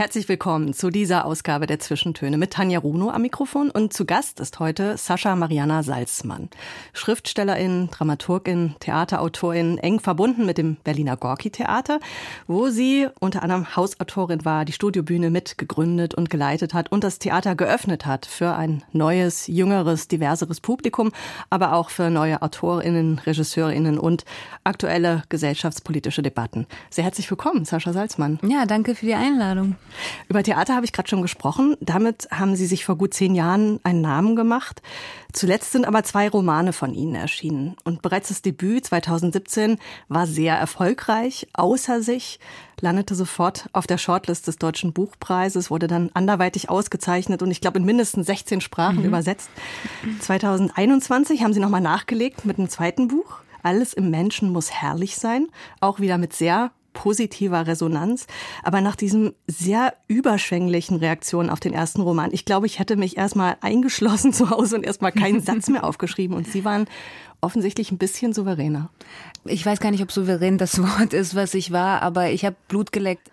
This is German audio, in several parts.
Herzlich willkommen zu dieser Ausgabe der Zwischentöne mit Tanja Runo am Mikrofon und zu Gast ist heute Sascha Mariana Salzmann. Schriftstellerin, Dramaturgin, Theaterautorin, eng verbunden mit dem Berliner Gorki Theater, wo sie unter anderem Hausautorin war, die Studiobühne mitgegründet und geleitet hat und das Theater geöffnet hat für ein neues, jüngeres, diverseres Publikum, aber auch für neue Autorinnen, Regisseurinnen und aktuelle gesellschaftspolitische Debatten. Sehr herzlich willkommen, Sascha Salzmann. Ja, danke für die Einladung. Über Theater habe ich gerade schon gesprochen. Damit haben Sie sich vor gut zehn Jahren einen Namen gemacht. Zuletzt sind aber zwei Romane von Ihnen erschienen. Und bereits das Debüt 2017 war sehr erfolgreich, außer sich, landete sofort auf der Shortlist des Deutschen Buchpreises, wurde dann anderweitig ausgezeichnet und ich glaube in mindestens 16 Sprachen mhm. übersetzt. 2021 haben Sie nochmal nachgelegt mit einem zweiten Buch. Alles im Menschen muss herrlich sein, auch wieder mit sehr positiver Resonanz. Aber nach diesem sehr überschwänglichen Reaktionen auf den ersten Roman, ich glaube, ich hätte mich erstmal eingeschlossen zu Hause und erstmal keinen Satz mehr aufgeschrieben. Und Sie waren offensichtlich ein bisschen souveräner. Ich weiß gar nicht, ob souverän das Wort ist, was ich war, aber ich habe Blut geleckt.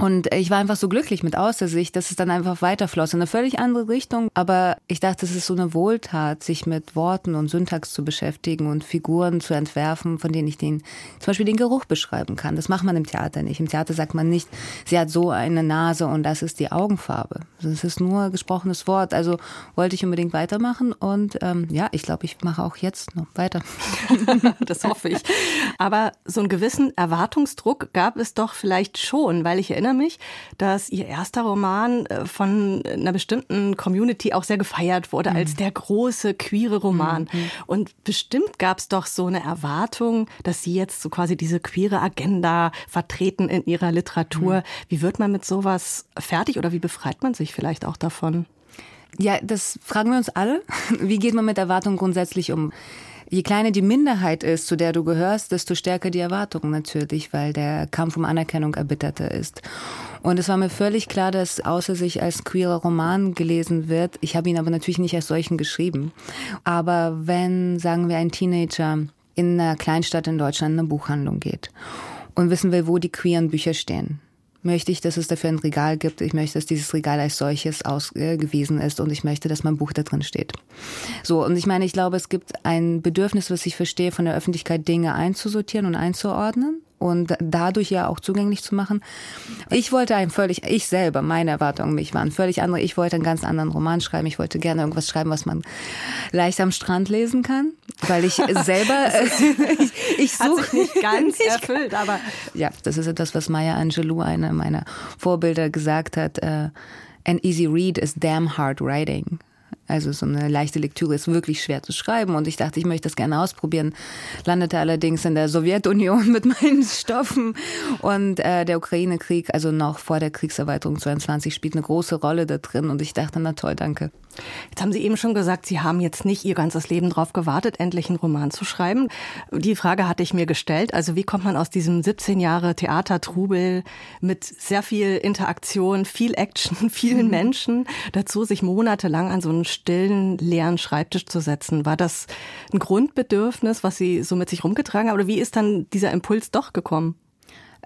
Und ich war einfach so glücklich mit Aussicht, dass es dann einfach weiterfloss in eine völlig andere Richtung. Aber ich dachte, es ist so eine Wohltat, sich mit Worten und Syntax zu beschäftigen und Figuren zu entwerfen, von denen ich den, zum Beispiel den Geruch beschreiben kann. Das macht man im Theater nicht. Im Theater sagt man nicht, sie hat so eine Nase und das ist die Augenfarbe. Das ist nur gesprochenes Wort. Also wollte ich unbedingt weitermachen und ähm, ja, ich glaube, ich mache auch jetzt noch weiter. das hoffe ich. Aber so einen gewissen Erwartungsdruck gab es doch vielleicht schon, weil ich erinnere mich, dass Ihr erster Roman äh, von einer bestimmten Community auch sehr gefeiert wurde mhm. als der große queere Roman. Mhm. Und bestimmt gab es doch so eine Erwartung, dass Sie jetzt so quasi diese queere Agenda vertreten in Ihrer Literatur. Mhm. Wie wird man mit sowas fertig oder wie befreit man sich vielleicht auch davon? Ja, das fragen wir uns alle. Wie geht man mit Erwartungen grundsätzlich um? Je kleiner die Minderheit ist, zu der du gehörst, desto stärker die Erwartungen natürlich, weil der Kampf um Anerkennung erbitterter ist. Und es war mir völlig klar, dass außer sich als queerer Roman gelesen wird, ich habe ihn aber natürlich nicht als solchen geschrieben. Aber wenn, sagen wir, ein Teenager in einer Kleinstadt in Deutschland in eine Buchhandlung geht und wissen will, wo die queeren Bücher stehen, möchte ich, dass es dafür ein Regal gibt. Ich möchte, dass dieses Regal als solches ausgewiesen ist und ich möchte, dass mein Buch da drin steht. So, und ich meine, ich glaube, es gibt ein Bedürfnis, was ich verstehe, von der Öffentlichkeit Dinge einzusortieren und einzuordnen und dadurch ja auch zugänglich zu machen. Ich wollte ein völlig, ich selber, meine Erwartungen mich waren völlig andere. Ich wollte einen ganz anderen Roman schreiben. Ich wollte gerne irgendwas schreiben, was man leicht am Strand lesen kann, weil ich selber, ich, ich suche nicht ganz erfüllt, aber ja, das ist etwas, was Maya Angelou, eine meiner Vorbilder, gesagt hat. Uh, an easy read is damn hard writing. Also so eine leichte Lektüre ist wirklich schwer zu schreiben und ich dachte, ich möchte das gerne ausprobieren. Landete allerdings in der Sowjetunion mit meinen Stoffen und äh, der Ukraine-Krieg, also noch vor der Kriegserweiterung 22, spielt eine große Rolle da drin und ich dachte, na toll, danke. Jetzt haben Sie eben schon gesagt, Sie haben jetzt nicht Ihr ganzes Leben darauf gewartet, endlich einen Roman zu schreiben. Die Frage hatte ich mir gestellt. Also wie kommt man aus diesem 17 Jahre Theatertrubel mit sehr viel Interaktion, viel Action, vielen mhm. Menschen dazu, sich monatelang an so einen stillen, leeren Schreibtisch zu setzen? War das ein Grundbedürfnis, was Sie so mit sich rumgetragen haben? Oder wie ist dann dieser Impuls doch gekommen?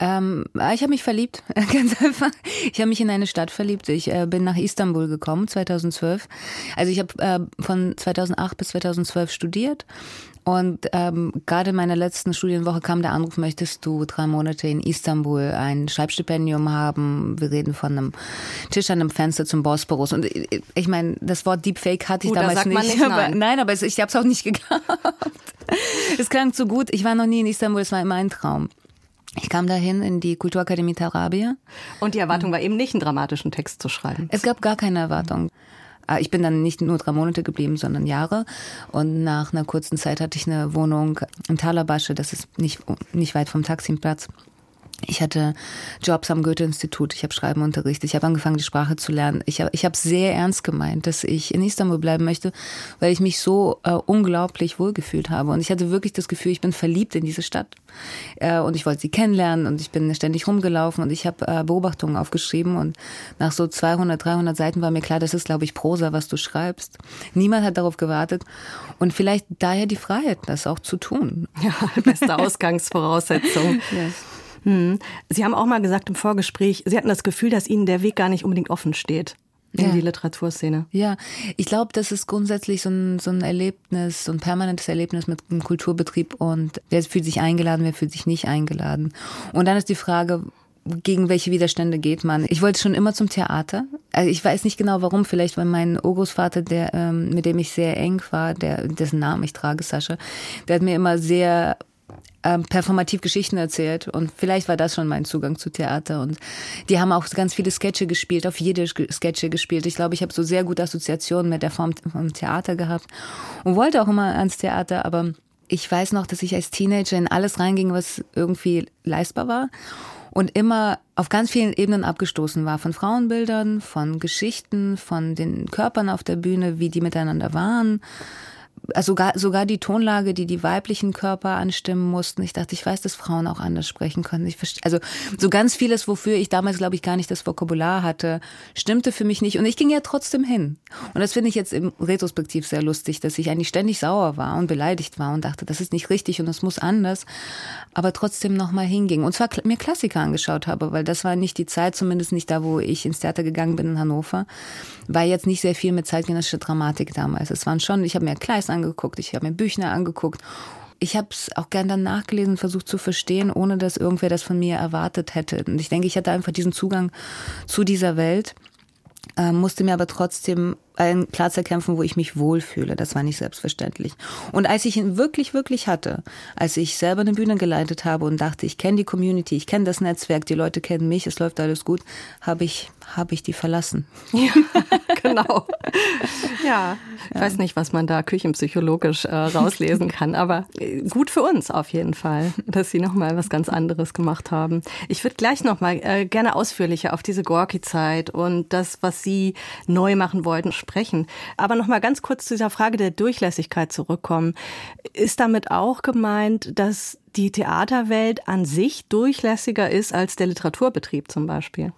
Ähm, ich habe mich verliebt, ganz einfach. Ich habe mich in eine Stadt verliebt. Ich äh, bin nach Istanbul gekommen 2012. Also ich habe äh, von 2008 bis 2012 studiert und ähm, gerade in meiner letzten Studienwoche kam der Anruf, möchtest du drei Monate in Istanbul ein Schreibstipendium haben? Wir reden von einem Tisch an einem Fenster zum Bosporus. Und ich, äh, ich meine, das Wort Deepfake hatte ich Gut, damals nicht. nicht aber, nein. aber ich habe es auch nicht geglaubt. es klang zu gut. Ich war noch nie in Istanbul, es war immer ein Traum. Ich kam dahin in die Kulturakademie Tarabia. Und die Erwartung war eben nicht, einen dramatischen Text zu schreiben. Es gab gar keine Erwartung. Ah, ich bin dann nicht nur drei Monate geblieben, sondern Jahre. Und nach einer kurzen Zeit hatte ich eine Wohnung in Talabasche, das ist nicht, nicht weit vom Taximplatz. Ich hatte Jobs am Goethe-Institut, ich habe Schreiben unterrichtet, ich habe angefangen, die Sprache zu lernen. Ich habe ich hab sehr ernst gemeint, dass ich in Istanbul bleiben möchte, weil ich mich so äh, unglaublich wohlgefühlt habe. Und ich hatte wirklich das Gefühl, ich bin verliebt in diese Stadt. Äh, und ich wollte sie kennenlernen und ich bin ständig rumgelaufen und ich habe äh, Beobachtungen aufgeschrieben. Und nach so 200, 300 Seiten war mir klar, das ist, glaube ich, Prosa, was du schreibst. Niemand hat darauf gewartet. Und vielleicht daher die Freiheit, das auch zu tun. Ja, beste Ausgangsvoraussetzung. yes. Hm. Sie haben auch mal gesagt im Vorgespräch, Sie hatten das Gefühl, dass Ihnen der Weg gar nicht unbedingt offen steht in ja. die Literaturszene. Ja, ich glaube, das ist grundsätzlich so ein, so ein Erlebnis, so ein permanentes Erlebnis mit einem Kulturbetrieb und wer fühlt sich eingeladen, wer fühlt sich nicht eingeladen. Und dann ist die Frage, gegen welche Widerstände geht man? Ich wollte schon immer zum Theater. Also ich weiß nicht genau warum, vielleicht weil mein Urgroßvater, der, ähm, mit dem ich sehr eng war, der, dessen Namen ich trage, Sascha, der hat mir immer sehr ähm, performativ Geschichten erzählt und vielleicht war das schon mein Zugang zu Theater und die haben auch ganz viele Sketche gespielt, auf jede Sketche gespielt. Ich glaube, ich habe so sehr gute Assoziationen mit der Form vom Theater gehabt und wollte auch immer ans Theater, aber ich weiß noch, dass ich als Teenager in alles reinging, was irgendwie leistbar war und immer auf ganz vielen Ebenen abgestoßen war. Von Frauenbildern, von Geschichten, von den Körpern auf der Bühne, wie die miteinander waren also sogar, sogar die Tonlage, die die weiblichen Körper anstimmen mussten. Ich dachte, ich weiß, dass Frauen auch anders sprechen können. Ich verstehe, also so ganz vieles, wofür ich damals, glaube ich, gar nicht das Vokabular hatte, stimmte für mich nicht. Und ich ging ja trotzdem hin. Und das finde ich jetzt im Retrospektiv sehr lustig, dass ich eigentlich ständig sauer war und beleidigt war und dachte, das ist nicht richtig und das muss anders, aber trotzdem nochmal hinging. Und zwar mir Klassiker angeschaut habe, weil das war nicht die Zeit, zumindest nicht da, wo ich ins Theater gegangen bin in Hannover, war jetzt nicht sehr viel mit zeitgenössischer Dramatik damals. Es waren schon, ich habe mir Kleist angeguckt, ich habe mir Büchner angeguckt. Ich habe es auch gern dann nachgelesen, versucht zu verstehen, ohne dass irgendwer das von mir erwartet hätte. Und ich denke, ich hatte einfach diesen Zugang zu dieser Welt, äh, musste mir aber trotzdem einen Platz erkämpfen, wo ich mich wohlfühle. Das war nicht selbstverständlich. Und als ich ihn wirklich, wirklich hatte, als ich selber eine Bühne geleitet habe und dachte, ich kenne die Community, ich kenne das Netzwerk, die Leute kennen mich, es läuft alles gut, habe ich, habe ich die verlassen. Ja, genau. Ja, ich ja. weiß nicht, was man da küchenpsychologisch äh, rauslesen kann, aber äh, gut für uns auf jeden Fall, dass Sie nochmal was ganz anderes gemacht haben. Ich würde gleich nochmal äh, gerne ausführlicher auf diese Gorki-Zeit und das, was Sie neu machen wollten, sprechen. Aber noch mal ganz kurz zu dieser Frage der Durchlässigkeit zurückkommen. Ist damit auch gemeint, dass die Theaterwelt an sich durchlässiger ist als der Literaturbetrieb zum Beispiel?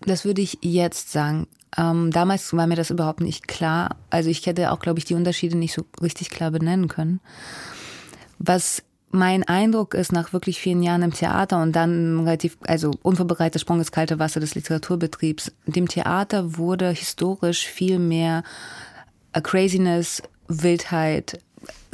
Das würde ich jetzt sagen. Ähm, damals war mir das überhaupt nicht klar. Also ich hätte auch, glaube ich, die Unterschiede nicht so richtig klar benennen können. Was mein Eindruck ist, nach wirklich vielen Jahren im Theater und dann relativ, also unvorbereiteter Sprung ins kalte Wasser des Literaturbetriebs, dem Theater wurde historisch viel mehr Craziness, Wildheit,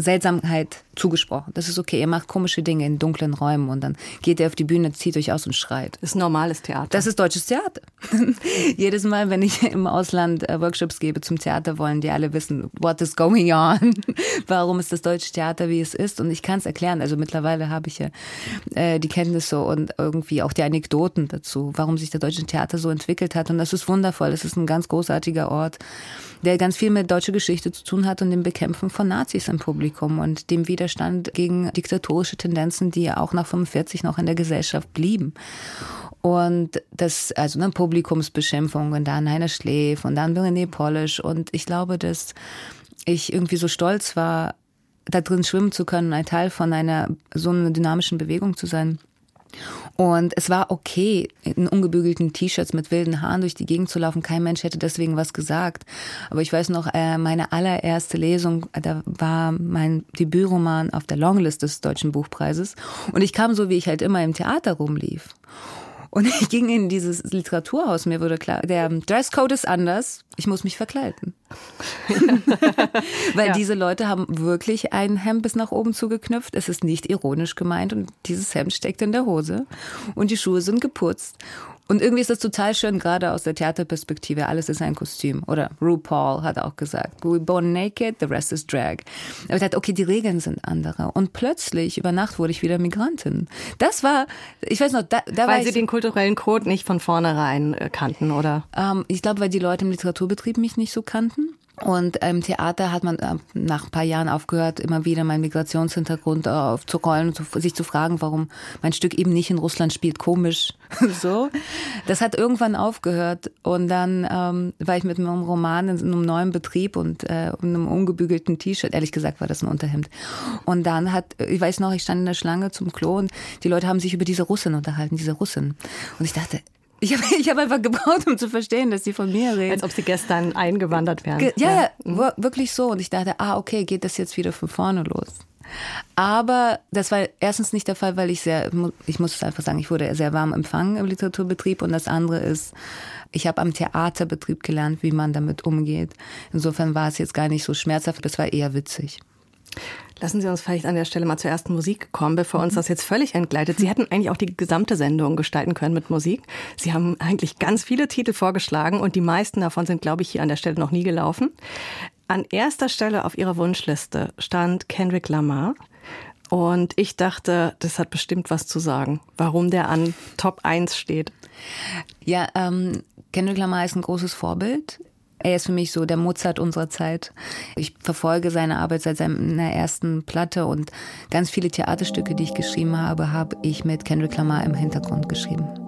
Seltsamkeit zugesprochen. Das ist okay. Ihr macht komische Dinge in dunklen Räumen und dann geht ihr auf die Bühne, zieht euch aus und schreit. Das ist normales Theater. Das ist deutsches Theater. Jedes Mal, wenn ich im Ausland äh, Workshops gebe zum Theater, wollen die alle wissen, what is going on? Warum ist das deutsche Theater, wie es ist? Und ich kann es erklären. Also mittlerweile habe ich ja äh, die Kenntnisse und irgendwie auch die Anekdoten dazu, warum sich der deutsche Theater so entwickelt hat. Und das ist wundervoll. Das ist ein ganz großartiger Ort der ganz viel mit deutscher Geschichte zu tun hat und dem Bekämpfen von Nazis im Publikum und dem Widerstand gegen diktatorische Tendenzen, die auch nach 45 noch in der Gesellschaft blieben. Und das, also ne, Publikumsbeschimpfung und dann Heiner Schläf und dann René Polish. Und ich glaube, dass ich irgendwie so stolz war, da drin schwimmen zu können, ein Teil von einer so einer dynamischen Bewegung zu sein. Und es war okay, in ungebügelten T-Shirts mit wilden Haaren durch die Gegend zu laufen. Kein Mensch hätte deswegen was gesagt. Aber ich weiß noch, äh, meine allererste Lesung, da war mein Debütroman auf der Longlist des Deutschen Buchpreises. Und ich kam so, wie ich halt immer im Theater rumlief. Und ich ging in dieses Literaturhaus. Mir wurde klar, der Dresscode ist anders. Ich muss mich verkleiden. Weil ja. diese Leute haben wirklich ein Hemd bis nach oben zugeknüpft. Es ist nicht ironisch gemeint und dieses Hemd steckt in der Hose und die Schuhe sind geputzt. Und irgendwie ist das total schön, gerade aus der Theaterperspektive. Alles ist ein Kostüm. Oder RuPaul hat auch gesagt, we born naked, the rest is drag. Aber ich dachte, okay, die Regeln sind andere. Und plötzlich, über Nacht, wurde ich wieder Migrantin. Das war, ich weiß noch, da, da Weil Sie den kulturellen Code nicht von vornherein äh, kannten, oder? Ähm, ich glaube, weil die Leute im Literaturbetrieb mich nicht so kannten. Und im Theater hat man äh, nach ein paar Jahren aufgehört, immer wieder meinen Migrationshintergrund aufzurollen und sich zu fragen, warum mein Stück eben nicht in Russland spielt, komisch. so. Das hat irgendwann aufgehört. Und dann ähm, war ich mit einem Roman in einem neuen Betrieb und äh, einem ungebügelten T-Shirt. Ehrlich gesagt war das ein Unterhemd. Und dann hat, ich weiß noch, ich stand in der Schlange zum Klo und die Leute haben sich über diese Russin unterhalten, diese Russin. Und ich dachte, ich habe ich hab einfach gebraucht, um zu verstehen, dass sie von mir reden. Als ob sie gestern eingewandert wären. Ge ja, ja, wirklich so. Und ich dachte, ah, okay, geht das jetzt wieder von vorne los. Aber das war erstens nicht der Fall, weil ich sehr, ich muss es einfach sagen, ich wurde sehr warm empfangen im Literaturbetrieb. Und das andere ist, ich habe am Theaterbetrieb gelernt, wie man damit umgeht. Insofern war es jetzt gar nicht so schmerzhaft, das war eher witzig. Lassen Sie uns vielleicht an der Stelle mal zur ersten Musik kommen, bevor uns mhm. das jetzt völlig entgleitet. Sie hätten eigentlich auch die gesamte Sendung gestalten können mit Musik. Sie haben eigentlich ganz viele Titel vorgeschlagen und die meisten davon sind, glaube ich, hier an der Stelle noch nie gelaufen. An erster Stelle auf Ihrer Wunschliste stand Kendrick Lamar. Und ich dachte, das hat bestimmt was zu sagen, warum der an Top 1 steht. Ja, ähm, Kendrick Lamar ist ein großes Vorbild. Er ist für mich so der Mozart unserer Zeit. Ich verfolge seine Arbeit seit seiner ersten Platte und ganz viele Theaterstücke, die ich geschrieben habe, habe ich mit Kendrick Lamar im Hintergrund geschrieben.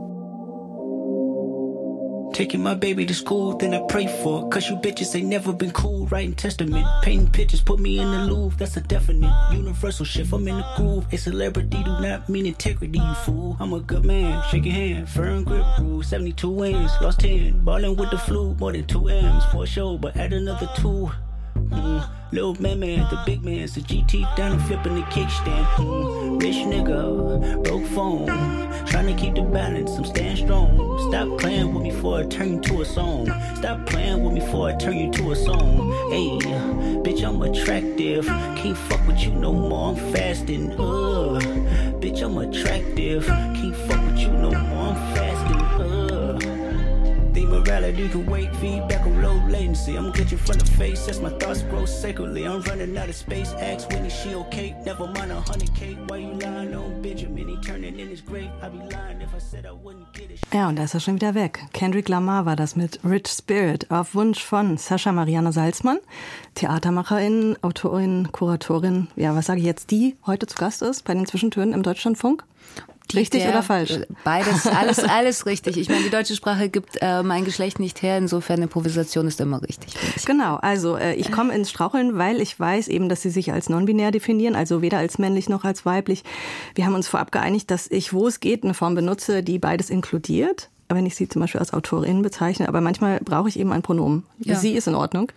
Taking my baby to school, then I pray for Cause you bitches ain't never been cool. Writing testament, painting pictures, put me in the Louvre. That's a definite universal shift. I'm in the groove. A celebrity do not mean integrity, you fool. I'm a good man, shake your hand. Firm grip rule, 72 wins, lost 10. Ballin' with the flu, more than 2 M's for sure, but add another 2. Mm, little man, man, the big man's the GT down and flipping the kickstand. Mm, rich nigga, broke phone, trying to keep the balance. I'm staying strong. Stop playing with me before I turn you to a song. Stop playing with me before I turn you to a song. Hey, bitch, I'm attractive. Can't fuck with you no more. I'm fasting. Uh, bitch, I'm attractive. Can't fuck with you no more. I'm fasting. Morality can wait, feedback on low latency. I'm glitching from the face as my thoughts grow sacredly. I'm running out of space. Ask Winnie, she okay? Never mind a honey cake. Why you lying on Benjamin? He turning in his grave. I'd be lying if I said I wouldn't get it. Ja, und da ist er schon wieder weg. Kendrick Lamar war das mit Rich Spirit auf Wunsch von Sascha Mariana Salzmann, Theatermacherin, Autorin, Kuratorin. Ja, was sage ich jetzt, die heute zu Gast ist bei den Zwischentönen im Deutschlandfunk? Richtig der, oder falsch? Beides, alles, alles richtig. Ich meine, die deutsche Sprache gibt äh, mein Geschlecht nicht her, insofern Improvisation ist immer richtig. Genau, also äh, ich komme ins Straucheln, weil ich weiß eben, dass Sie sich als non-binär definieren, also weder als männlich noch als weiblich. Wir haben uns vorab geeinigt, dass ich, wo es geht, eine Form benutze, die beides inkludiert wenn ich sie zum Beispiel als Autorin bezeichne, aber manchmal brauche ich eben ein Pronomen. Ja. Sie ist in Ordnung.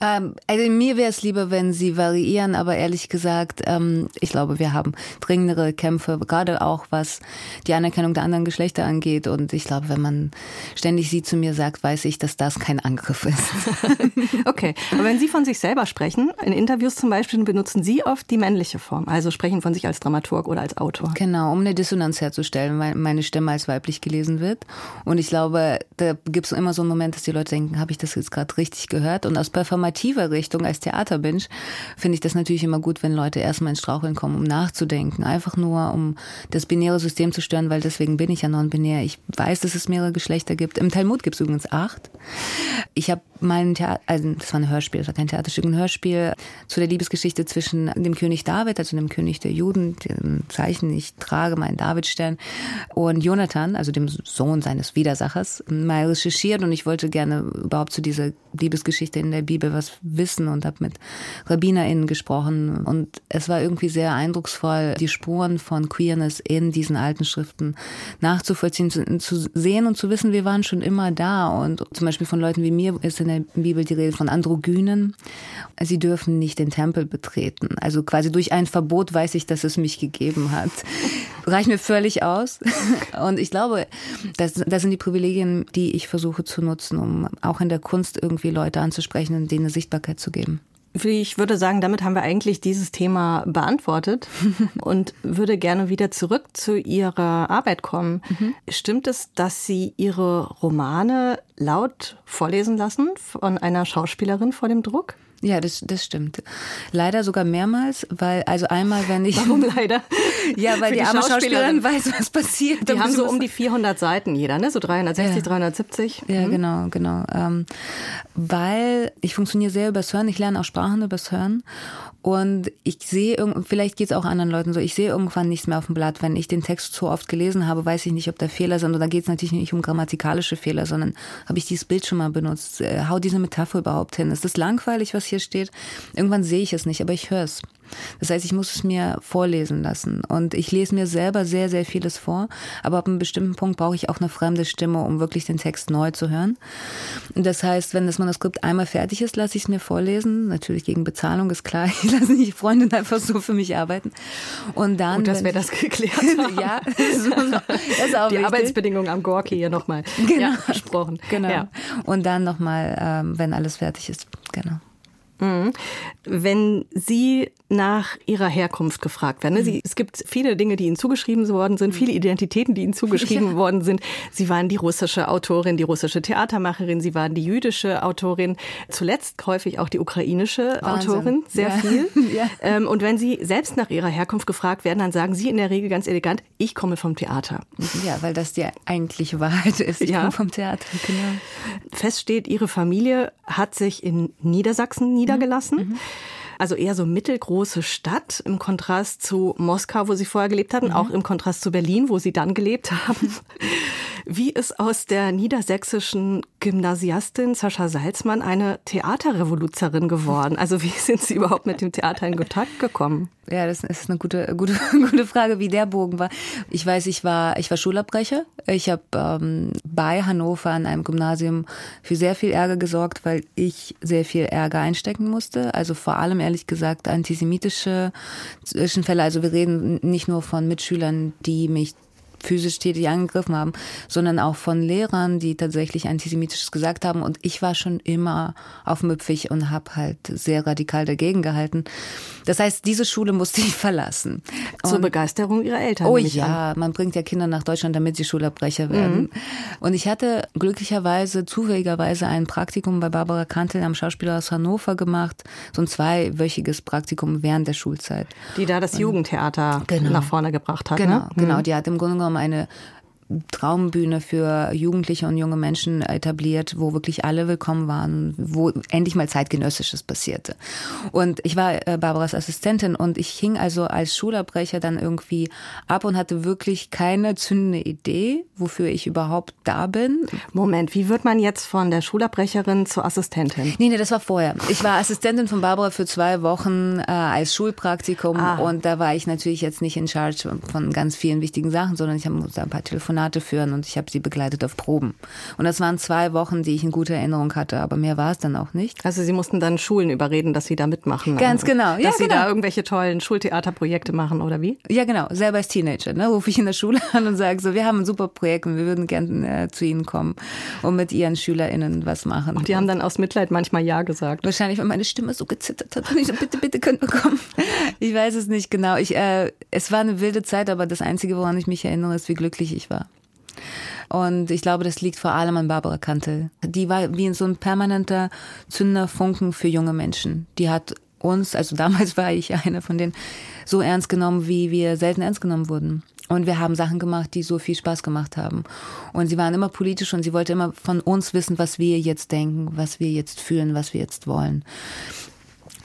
Ähm, also mir wäre es lieber, wenn sie variieren, aber ehrlich gesagt, ähm, ich glaube, wir haben dringendere Kämpfe, gerade auch was die Anerkennung der anderen Geschlechter angeht. Und ich glaube, wenn man ständig sie zu mir sagt, weiß ich, dass das kein Angriff ist. okay, aber wenn Sie von sich selber sprechen, in Interviews zum Beispiel, benutzen Sie oft die männliche Form, also sprechen von sich als Dramaturg oder als Autor. Genau, um eine Dissonanz herzustellen, weil meine Stimme als weiblich gelesen wird. Und ich glaube, da gibt es immer so einen Moment, dass die Leute denken, habe ich das jetzt gerade richtig gehört? Und aus performativer Richtung, als Theaterbench, finde ich das natürlich immer gut, wenn Leute erstmal ins Straucheln kommen, um nachzudenken. Einfach nur, um das binäre System zu stören, weil deswegen bin ich ja non-binär. Ich weiß, dass es mehrere Geschlechter gibt. Im Talmud gibt es übrigens acht. Ich habe mein Theater, also das war ein Hörspiel, das war kein Theaterstück, ein Hörspiel zu der Liebesgeschichte zwischen dem König David, also dem König der Juden, dem Zeichen, ich trage meinen Davidstern, und Jonathan, also dem Sohn seines Widersachers, mal recherchiert und ich wollte gerne überhaupt zu dieser Liebesgeschichte in der Bibel was wissen und habe mit RabbinerInnen gesprochen und es war irgendwie sehr eindrucksvoll, die Spuren von Queerness in diesen alten Schriften nachzuvollziehen, zu, zu sehen und zu wissen, wir waren schon immer da und zum Beispiel von Leuten wie mir ist in der Bibel die Rede von Androgynen. Sie dürfen nicht den Tempel betreten. Also quasi durch ein Verbot weiß ich, dass es mich gegeben hat. Reicht mir völlig aus. Und ich glaube, das, das sind die Privilegien, die ich versuche zu nutzen, um auch in der Kunst irgendwie Leute anzusprechen und denen eine Sichtbarkeit zu geben. Ich würde sagen, damit haben wir eigentlich dieses Thema beantwortet und würde gerne wieder zurück zu Ihrer Arbeit kommen. Mhm. Stimmt es, dass Sie Ihre Romane laut vorlesen lassen von einer Schauspielerin vor dem Druck? Ja, das, das stimmt. Leider sogar mehrmals, weil, also einmal, wenn ich. Warum leider? Ja, weil die, die arme Schauspielerin. Schauspielerin weiß, was passiert. Die haben so um die 400 Seiten jeder, ne? So 360, Ja. 370. Ja, Mhm. genau, genau. Ähm, weil ich funktioniere sehr übers Hören. Ich lerne auch Sprachen übers Hören. Und ich sehe, vielleicht geht es auch anderen Leuten so, ich sehe irgendwann nichts mehr auf dem Blatt. Wenn ich den Text zu oft gelesen habe, weiß ich nicht, ob da Fehler sind. Und da geht es natürlich nicht um grammatikalische Fehler, sondern habe ich dieses Bild schon mal benutzt? Äh, Hau diese Metapher überhaupt hin? Ist das langweilig, was hier steht? Irgendwann sehe ich es nicht, aber ich höre es. Das heißt, ich muss es mir vorlesen lassen. Und ich lese mir selber sehr, sehr vieles vor. Aber ab einem bestimmten Punkt brauche ich auch eine fremde Stimme, um wirklich den Text neu zu hören. Das heißt, wenn das Manuskript einmal fertig ist, lasse ich es mir vorlesen. Natürlich gegen Bezahlung, ist klar. Ich lasse nicht Freundin einfach so für mich arbeiten. Und dann. Gut, dass wir das geklärt haben. ja, das ist, das ist auch Die wichtig. Arbeitsbedingungen am Gorki hier nochmal Genau. ja, besprochen. Genau. Ja. Und dann nochmal, ähm, wenn alles fertig ist. Genau. Wenn Sie nach Ihrer Herkunft gefragt werden, ne? Sie, es gibt viele Dinge, die Ihnen zugeschrieben worden sind, viele Identitäten, die Ihnen zugeschrieben worden sind. Sie waren die russische Autorin, die russische Theatermacherin, Sie waren die jüdische Autorin, zuletzt häufig auch die ukrainische Wahnsinn. Autorin, sehr Ja. viel. Ja. Ähm, und wenn Sie selbst nach Ihrer Herkunft gefragt werden, dann sagen Sie in der Regel ganz elegant, ich komme vom Theater. Ja, weil das die eigentliche Wahrheit ist. Ich Ja. komme vom Theater, genau. Fest steht, Ihre Familie hat sich in Niedersachsen niedergelassen. Also eher so mittelgroße Stadt im Kontrast zu Moskau, wo Sie vorher gelebt hatten, auch im Kontrast zu Berlin, wo Sie dann gelebt haben. Wie ist aus der niedersächsischen Gymnasiastin Sascha Salzmann eine Theaterrevoluzerin geworden? Also wie sind Sie überhaupt mit dem Theater in Kontakt gekommen? Ja, das ist eine gute, gute, gute Frage, wie der Bogen war. Ich weiß, ich war, ich war Schulabbrecher. Ich habe ähm, bei Hannover an einem Gymnasium für sehr viel Ärger gesorgt, weil ich sehr viel Ärger einstecken musste. Also vor allem ehrlich gesagt antisemitische Zwischenfälle. Also wir reden nicht nur von Mitschülern, die mich physisch tätig angegriffen haben, sondern auch von Lehrern, die tatsächlich Antisemitisches gesagt haben. Und ich war schon immer aufmüpfig und habe halt sehr radikal dagegen gehalten. Das heißt, diese Schule musste ich verlassen. Zur Und- Begeisterung Ihrer Eltern. Oh ich an. ja, man bringt ja Kinder nach Deutschland, damit sie Schulabbrecher werden. Und ich hatte glücklicherweise, zufälligerweise ein Praktikum bei Barbara Kantel am Schauspielhaus Hannover gemacht. So ein zweiwöchiges Praktikum während der Schulzeit. Die da das Jugendtheater Genau. nach vorne gebracht hat. Genau, ne? genau. Die hat im Grunde genommen eine Traumbühne für Jugendliche und junge Menschen etabliert, wo wirklich alle willkommen waren, wo endlich mal zeitgenössisches passierte. Und ich war äh, Barbaras Assistentin und ich hing also als Schulabbrecher dann irgendwie ab und hatte wirklich keine zündende Idee, wofür ich überhaupt da bin. Moment, wie wird man jetzt von der Schulabbrecherin zur Assistentin? Nee, nee, das war vorher. Ich war Assistentin von Barbara für zwei Wochen äh, als Schulpraktikum Ah. und da war ich natürlich jetzt nicht in charge von ganz vielen wichtigen Sachen, sondern ich musste ein paar Telefonate führen und ich habe sie begleitet auf Proben. Und das waren zwei Wochen, die ich in guter Erinnerung hatte, aber mehr war es dann auch nicht. Also Sie mussten dann Schulen überreden, dass Sie da mitmachen. Ganz Also, genau, ja, Dass Sie genau. da irgendwelche tollen Schultheaterprojekte machen, oder wie? Ja, genau, selber als Teenager, ne, rufe ich in der Schule an und sage so, wir haben ein super Projekt und wir würden gerne äh, zu Ihnen kommen und mit Ihren SchülerInnen was machen. Und die haben dann aus Mitleid manchmal Ja gesagt. Wahrscheinlich, weil meine Stimme so gezittert hat und ich so, bitte, bitte könnt ihr kommen. Ich weiß es nicht genau. Ich, äh, es war eine wilde Zeit, aber das Einzige, woran ich mich erinnere, ist, wie glücklich ich war. Und ich glaube, das liegt vor allem an Barbara Kantel. Die war wie so ein permanenter Zünderfunken für junge Menschen. Die hat uns, also damals war ich eine von denen, so ernst genommen, wie wir selten ernst genommen wurden. Und wir haben Sachen gemacht, die so viel Spaß gemacht haben. Und sie waren immer politisch und sie wollte immer von uns wissen, was wir jetzt denken, was wir jetzt fühlen, was wir jetzt wollen.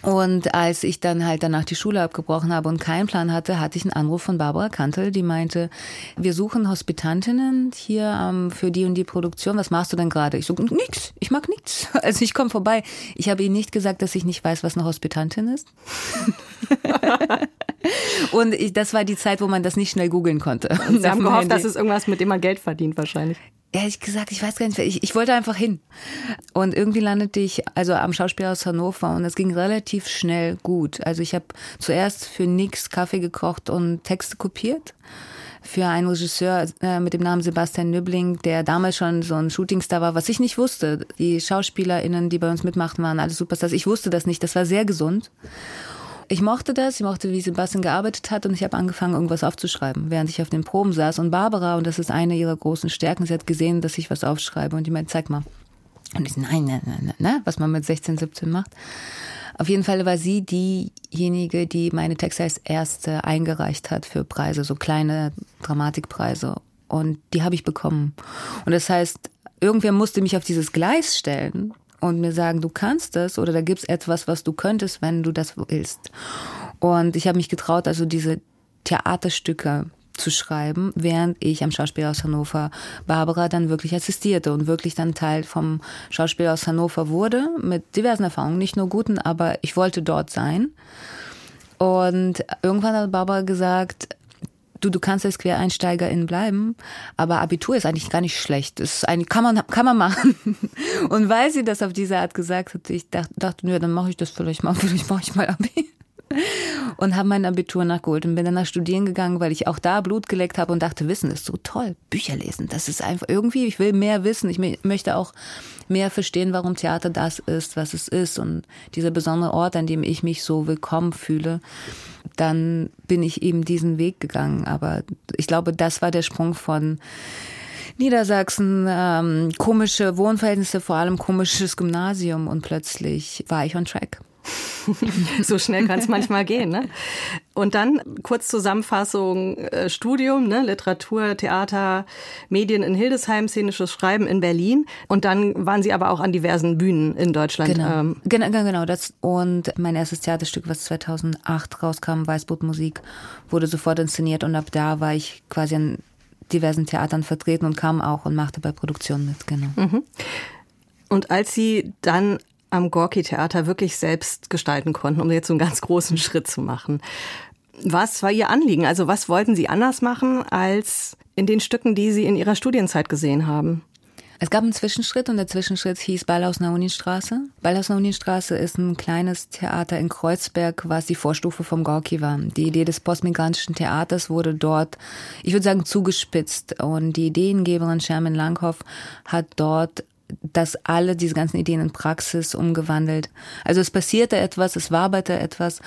Und als ich dann halt danach die Schule abgebrochen habe und keinen Plan hatte, hatte ich einen Anruf von Barbara Kantel, die meinte, wir suchen Hospitantinnen hier ähm, für die und die Produktion. Was machst du denn gerade? Ich so, nix, ich mag nichts. Also ich komme vorbei. Ich habe ihnen nicht gesagt, dass ich nicht weiß, was eine Hospitantin ist. und ich, das war die Zeit, wo man das nicht schnell googeln konnte. Sie haben gehofft, dass es irgendwas mit dem man Geld verdient wahrscheinlich. Ehrlich gesagt, ich weiß gar nicht, ich, ich wollte einfach hin. Und irgendwie landete ich also am Schauspielhaus Hannover und es ging relativ schnell gut. Also ich habe zuerst für nix Kaffee gekocht und Texte kopiert. Für einen Regisseur äh, mit dem Namen Sebastian Nübling, der damals schon so ein Shootingstar war, was ich nicht wusste. Die SchauspielerInnen, die bei uns mitmachten, waren alle Superstars. Ich wusste das nicht. Das war sehr gesund. Ich mochte das, ich mochte, wie Sebastian gearbeitet hat und ich habe angefangen, irgendwas aufzuschreiben, während ich auf den Proben saß. Und Barbara, und das ist eine ihrer großen Stärken, sie hat gesehen, dass ich was aufschreibe und die meinte, zeig mal. Und ich, nein, nein, nein, nein, was man mit 16, 17 macht. Auf jeden Fall war sie diejenige, die meine Texte als erste eingereicht hat für Preise, so kleine Dramatikpreise. Und die habe ich bekommen. Und das heißt, irgendwer musste mich auf dieses Gleis stellen und mir sagen, du kannst das oder da gibt es etwas, was du könntest, wenn du das willst. Und ich habe mich getraut, also diese Theaterstücke zu schreiben, während ich am Schauspielhaus Hannover Barbara dann wirklich assistierte und wirklich dann Teil vom Schauspielhaus Hannover wurde, mit diversen Erfahrungen, nicht nur guten, aber ich wollte dort sein. Und irgendwann hat Barbara gesagt, du, du kannst als Quereinsteigerin bleiben, aber Abitur ist eigentlich gar nicht schlecht. Das ist ein, kann man, kann man machen. Und weil sie das auf diese Art gesagt hat, ich dachte, dachte ja, dann mache ich das vielleicht mal, vielleicht mache ich mal Abi und habe mein Abitur nachgeholt und bin dann nach Studieren gegangen, weil ich auch da Blut geleckt habe und dachte, Wissen ist so toll. Bücher lesen, das ist einfach irgendwie, ich will mehr wissen. Ich möchte auch mehr verstehen, warum Theater das ist, was es ist und dieser besondere Ort, an dem ich mich so willkommen fühle. Dann bin ich eben diesen Weg gegangen. Aber ich glaube, das war der Sprung von Niedersachsen, ähm, komische Wohnverhältnisse, vor allem komisches Gymnasium und plötzlich war ich on track. so schnell kann es manchmal gehen. Ne? Und dann kurz Zusammenfassung, äh, Studium, ne? Literatur, Theater, Medien in Hildesheim, szenisches Schreiben in Berlin. Und dann waren Sie aber auch an diversen Bühnen in Deutschland. Genau, ähm. genau, genau. Das. Und mein erstes Theaterstück, was 2008 rauskam, Weißbrotmusik, wurde sofort inszeniert. Und ab da war ich quasi an diversen Theatern vertreten und kam auch und machte bei Produktionen mit. Genau. Mhm. Und als Sie dann am Gorki-Theater wirklich selbst gestalten konnten, um jetzt so einen ganz großen Schritt zu machen. Was war Ihr Anliegen? Also was wollten Sie anders machen als in den Stücken, die Sie in Ihrer Studienzeit gesehen haben? Es gab einen Zwischenschritt und der Zwischenschritt hieß Ballhaus Nauninstraße. Ballhaus Nauninstraße ist ein kleines Theater in Kreuzberg, was die Vorstufe vom Gorki war. Die Idee des postmigrantischen Theaters wurde dort, ich würde sagen, zugespitzt und die Ideengeberin Sherman Langhoff hat dort dass alle diese ganzen Ideen in Praxis umgewandelt. Also es passierte etwas, es waberte etwas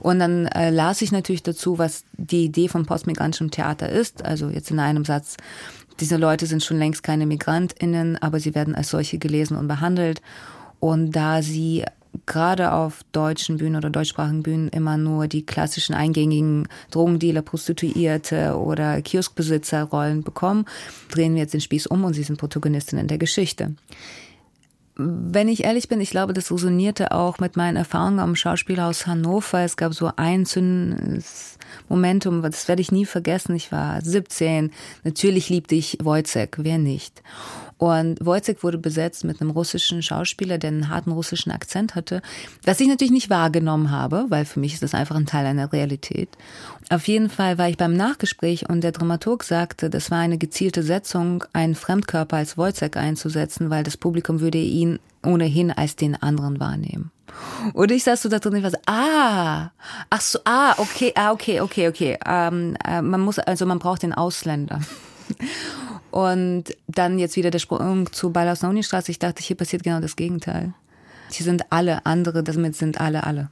und dann äh, las ich natürlich dazu, was die Idee von postmigrantischem Theater ist. Also jetzt in einem Satz, diese Leute sind schon längst keine Migrantinnen, aber sie werden als solche gelesen und behandelt. Und da sie gerade auf deutschen Bühnen oder deutschsprachigen Bühnen immer nur die klassischen eingängigen Drogendealer, Prostituierte oder Kioskbesitzer-Rollen bekommen, drehen wir jetzt den Spieß um und sie sind Protagonistin in der Geschichte. Wenn ich ehrlich bin, ich glaube, das resonierte auch mit meinen Erfahrungen am Schauspielhaus Hannover. Es gab so ein zündendes Momentum, das werde ich nie vergessen. Ich war 17. Natürlich liebte ich Wojciech, wer nicht? Und Wojciech wurde besetzt mit einem russischen Schauspieler, der einen harten russischen Akzent hatte, was ich natürlich nicht wahrgenommen habe, weil für mich ist das einfach ein Teil einer Realität. Auf jeden Fall war ich beim Nachgespräch und der Dramaturg sagte, das war eine gezielte Setzung, einen Fremdkörper als Wojciech einzusetzen, weil das Publikum würde ihn ohnehin als den anderen wahrnehmen. Und ich saß so da drin und war so, ah, ach so, ah, okay, ah, okay, okay, okay. Ähm, äh, man muss, also man braucht den Ausländer. Und dann jetzt wieder der Sprung zu Ballasnoni-Straße. Ich dachte, hier passiert genau das Gegenteil. Hier sind alle andere, damit sind alle alle.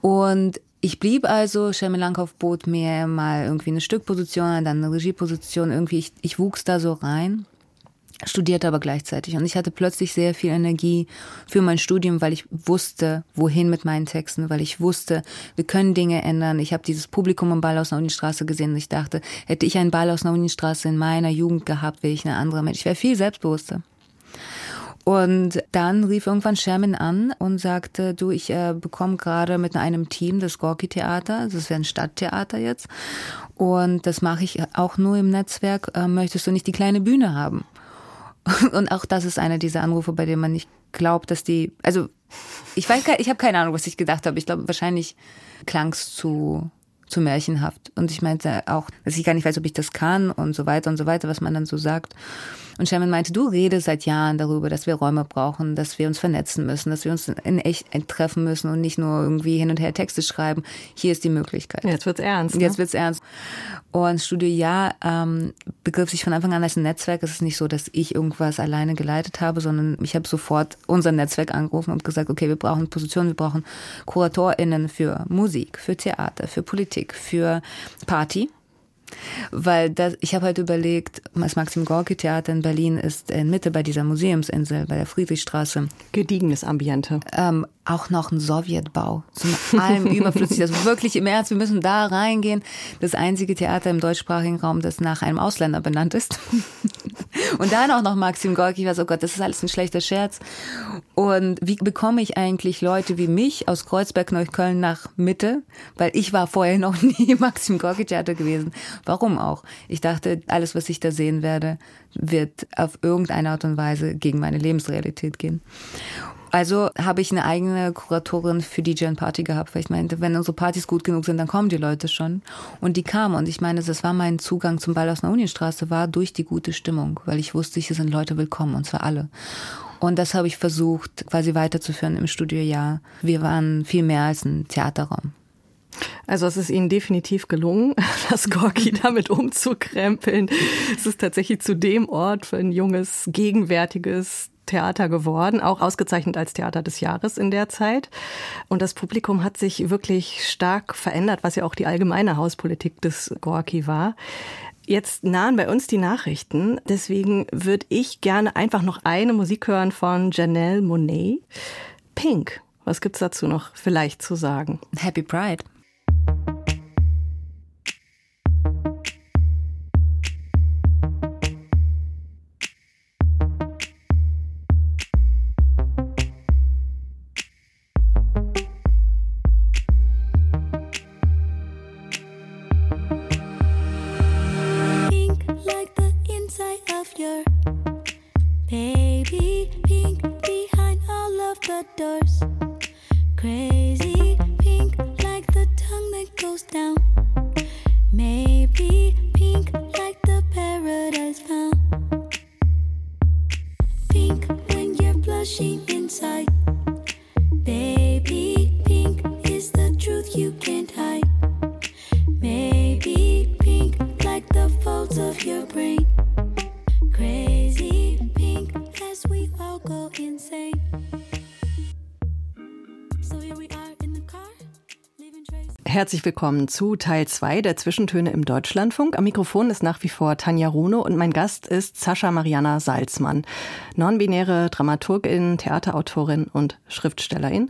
Und ich blieb also, Langhoff bot mir mal irgendwie eine Stückposition, dann eine Regieposition, irgendwie, ich, ich wuchs da so rein studierte aber gleichzeitig. Und ich hatte plötzlich sehr viel Energie für mein Studium, weil ich wusste, wohin mit meinen Texten, weil ich wusste, wir können Dinge ändern. Ich habe dieses Publikum im der Unistraße gesehen und ich dachte, hätte ich einen Ball aus der Unistraße in meiner Jugend gehabt, wäre ich eine andere Mensch. Ich wäre viel selbstbewusster. Und dann rief irgendwann Sherman an und sagte, du, ich äh, bekomme gerade mit einem Team das Gorki Theater, das wäre ein Stadttheater jetzt. Und das mache ich auch nur im Netzwerk. Äh, möchtest du nicht die kleine Bühne haben? Und auch das ist einer dieser Anrufe, bei denen man nicht glaubt, dass die, also ich weiß, ich habe keine Ahnung, was ich gedacht habe. Ich glaube, wahrscheinlich klang es zu zu märchenhaft. Und ich meinte auch, dass ich gar nicht weiß, ob ich das kann und so weiter und so weiter, was man dann so sagt. Und Sherman meinte, du redest seit Jahren darüber, dass wir Räume brauchen, dass wir uns vernetzen müssen, dass wir uns in echt treffen müssen und nicht nur irgendwie hin und her Texte schreiben. Hier ist die Möglichkeit. Jetzt wird's ernst. Ne? Jetzt wird's ernst. Und Studio Ja ähm, begriff sich von Anfang an als ein Netzwerk. Es ist nicht so, dass ich irgendwas alleine geleitet habe, sondern ich habe sofort unser Netzwerk angerufen und gesagt, okay, wir brauchen Positionen, wir brauchen KuratorInnen für Musik, für Theater, für Politik, für Party Weil das, ich habe halt überlegt, das Maxim Gorki Theater in Berlin ist in Mitte bei dieser Museumsinsel, bei der Friedrichstraße. Gediegenes Ambiente. Ähm, auch noch ein Sowjetbau. Zum allem überflüssig. Also wirklich im Ernst, wir müssen da reingehen. Das einzige Theater im deutschsprachigen Raum, das nach einem Ausländer benannt ist. Und dann auch noch Maxim Gorki. Ich weiß, oh Gott, das ist alles ein schlechter Scherz. Und wie bekomme ich eigentlich Leute wie mich aus Kreuzberg, Neukölln nach Mitte? Weil ich war vorher noch nie im Maxim Gorki Theater gewesen. Warum auch? Ich dachte, alles, was ich da sehen werde, wird auf irgendeine Art und Weise gegen meine Lebensrealität gehen. Also habe ich eine eigene Kuratorin für DJ und Party gehabt, weil ich meinte, wenn unsere Partys gut genug sind, dann kommen die Leute schon. Und die kamen. Und ich meine, das war mein Zugang zum Ball aus der Unienstraße, war durch die gute Stimmung, weil ich wusste, hier sind Leute willkommen, und zwar alle. Und das habe ich versucht, quasi weiterzuführen im Studiojahr. Wir waren viel mehr als ein Theaterraum. Also es ist Ihnen definitiv gelungen, das Gorki damit umzukrempeln. Es ist tatsächlich zu dem Ort für ein junges, gegenwärtiges Theater geworden, auch ausgezeichnet als Theater des Jahres in der Zeit. Und das Publikum hat sich wirklich stark verändert, was ja auch die allgemeine Hauspolitik des Gorki war. Jetzt nahen bei uns die Nachrichten, deswegen würde ich gerne einfach noch eine Musik hören von Janelle Monet. Pink. Was gibt's dazu noch vielleicht zu sagen? Happy Pride. Willkommen zu Teil 2 der Zwischentöne im Deutschlandfunk. Am Mikrofon ist nach wie vor Tanja Runo und mein Gast ist Sascha Mariana Salzmann, non-binäre Dramaturgin, Theaterautorin und Schriftstellerin,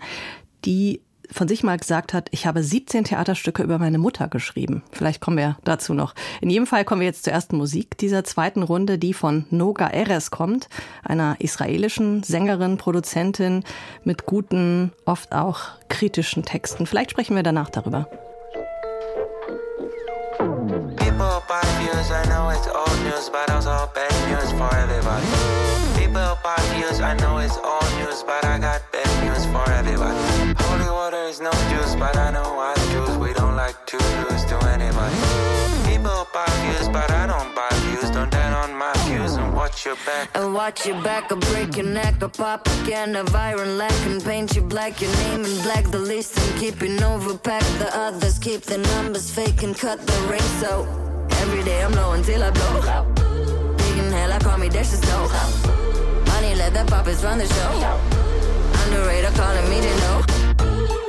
die von sich mal gesagt hat, ich habe 17 Theaterstücke über meine Mutter geschrieben. Vielleicht kommen wir dazu noch. In jedem Fall kommen wir jetzt zur ersten Musik dieser zweiten Runde, die von Noga Eres kommt, einer israelischen Sängerin, Produzentin mit guten, oft auch kritischen Texten. Vielleicht sprechen wir danach darüber. News, but also bad news for everybody. People views, I know it's all news, but I got bad news for everybody. Holy water is no juice, but I know I choose. We don't like to lose to anybody. People buy views, but I don't buy views. Don't down on my views and watch your back. And watch your back, I'll break your neck. I'll pop again of iron lack and paint you black. Your name in black, the list and keeping overpacked. The others keep the numbers fake and cut the ring. So every day I'm low until I blow. Digging hell, I call me Dash the Snow. Money, let the puppets run the show. Underrated calling me to know.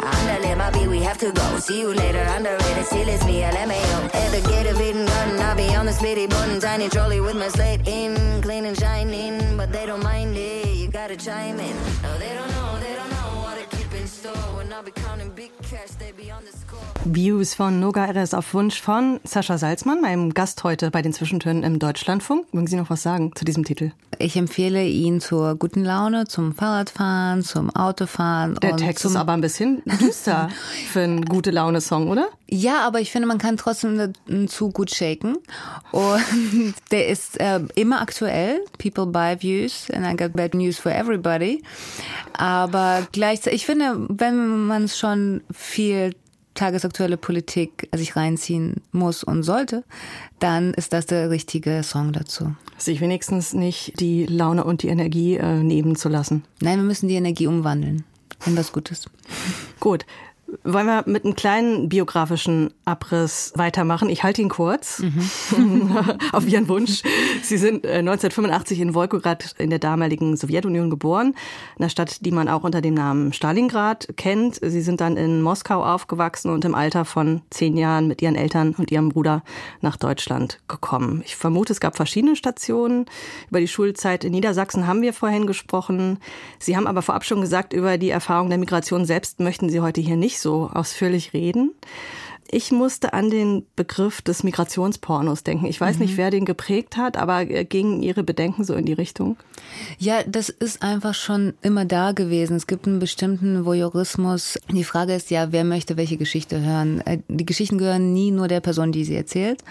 Underlay my beat, we have to go. See you later, underrated, still it's me, LMAO. At the gate of Eden Garden, I'll be on the speedy button. Tiny trolley with my slate in, clean and shining. But they don't mind it, you gotta chime in. No, they don't know, they don't Views von Noga RS auf Wunsch von Sascha Salzmann, meinem Gast heute bei den Zwischentönen im Deutschlandfunk. Mögen Sie noch was sagen zu diesem Titel? Ich empfehle ihn zur guten Laune, zum Fahrradfahren, zum Autofahren. Der Text ist aber ein bisschen düster für einen gute Laune-Song, oder? Ja, aber ich finde, man kann trotzdem zu gut shaken. Und der ist äh, immer aktuell. People buy views and I got bad news for everybody. Aber gleichzeitig, ich finde, wenn man schon viel tagesaktuelle Politik sich reinziehen muss und sollte, dann ist das der richtige Song dazu. Sich wenigstens nicht die Laune und die Energie äh, nehmen zu lassen. Nein, wir müssen die Energie umwandeln in was Gutes. Gut. Wollen wir mit einem kleinen biografischen Abriss weitermachen. Ich halte ihn kurz, mhm. auf Ihren Wunsch. Sie sind 1985 äh, in Wolgograd in der damaligen Sowjetunion geboren, einer Stadt, die man auch unter dem Namen Stalingrad kennt. Sie sind dann in Moskau aufgewachsen und im Alter von zehn Jahren mit Ihren Eltern und Ihrem Bruder nach Deutschland gekommen. Ich vermute, es gab verschiedene Stationen. Über die Schulzeit in Niedersachsen haben wir vorhin gesprochen. Sie haben aber vorab schon gesagt, über die Erfahrung der Migration selbst möchten Sie heute hier nicht so ausführlich reden. Ich musste an den Begriff des Migrationspornos denken. Ich weiß mhm. nicht, wer den geprägt hat, aber äh, gingen Ihre Bedenken so in die Richtung? Ja, das ist einfach schon immer da gewesen. Es gibt einen bestimmten Voyeurismus. Die Frage ist ja, wer möchte welche Geschichte hören? Äh, die Geschichten gehören nie nur der Person, die sie erzählt.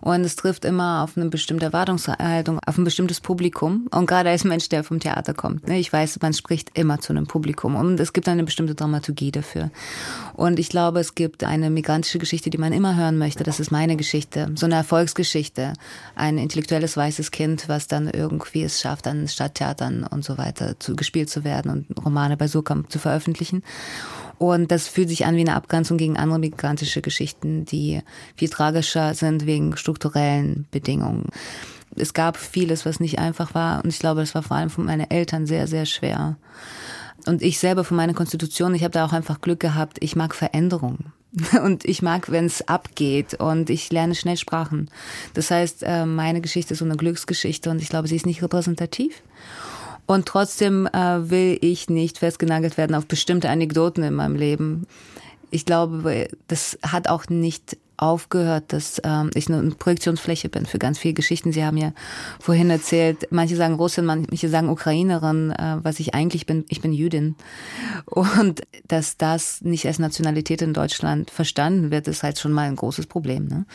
Und es trifft immer auf eine bestimmte Erwartungshaltung, auf ein bestimmtes Publikum. Und gerade als Mensch, der vom Theater kommt. Ne, ich weiß, man spricht immer zu einem Publikum. Und es gibt eine bestimmte Dramaturgie dafür. Und ich glaube, es gibt eine migrantische Geschichte, die man immer hören möchte. Das ist meine Geschichte. So eine Erfolgsgeschichte. Ein intellektuelles weißes Kind, was dann irgendwie es schafft, an Stadttheatern und so weiter zu, gespielt zu werden und Romane bei Surkamp zu veröffentlichen. Und das fühlt sich an wie eine Abgrenzung gegen andere migrantische Geschichten, die viel tragischer sind wegen strukturellen Bedingungen. Es gab vieles, was nicht einfach war. Und ich glaube, das war vor allem von meinen Eltern sehr, sehr schwer. Und ich selber von meiner Konstitution, ich habe da auch einfach Glück gehabt. Ich mag Veränderungen. Und ich mag, wenn es abgeht und ich lerne schnell Sprachen. Das heißt, äh, meine Geschichte ist so eine Glücksgeschichte und ich glaube, sie ist nicht repräsentativ. Und trotzdem äh, will ich nicht festgenagelt werden auf bestimmte Anekdoten in meinem Leben. Ich glaube, das hat auch nicht aufgehört, dass ähm, ich eine Projektionsfläche bin für ganz viele Geschichten. Sie haben ja vorhin erzählt, manche sagen Russin, manche sagen Ukrainerin, äh, was ich eigentlich bin, ich bin Jüdin. Und dass das nicht als Nationalität in Deutschland verstanden wird, ist halt schon mal ein großes Problem. Ne?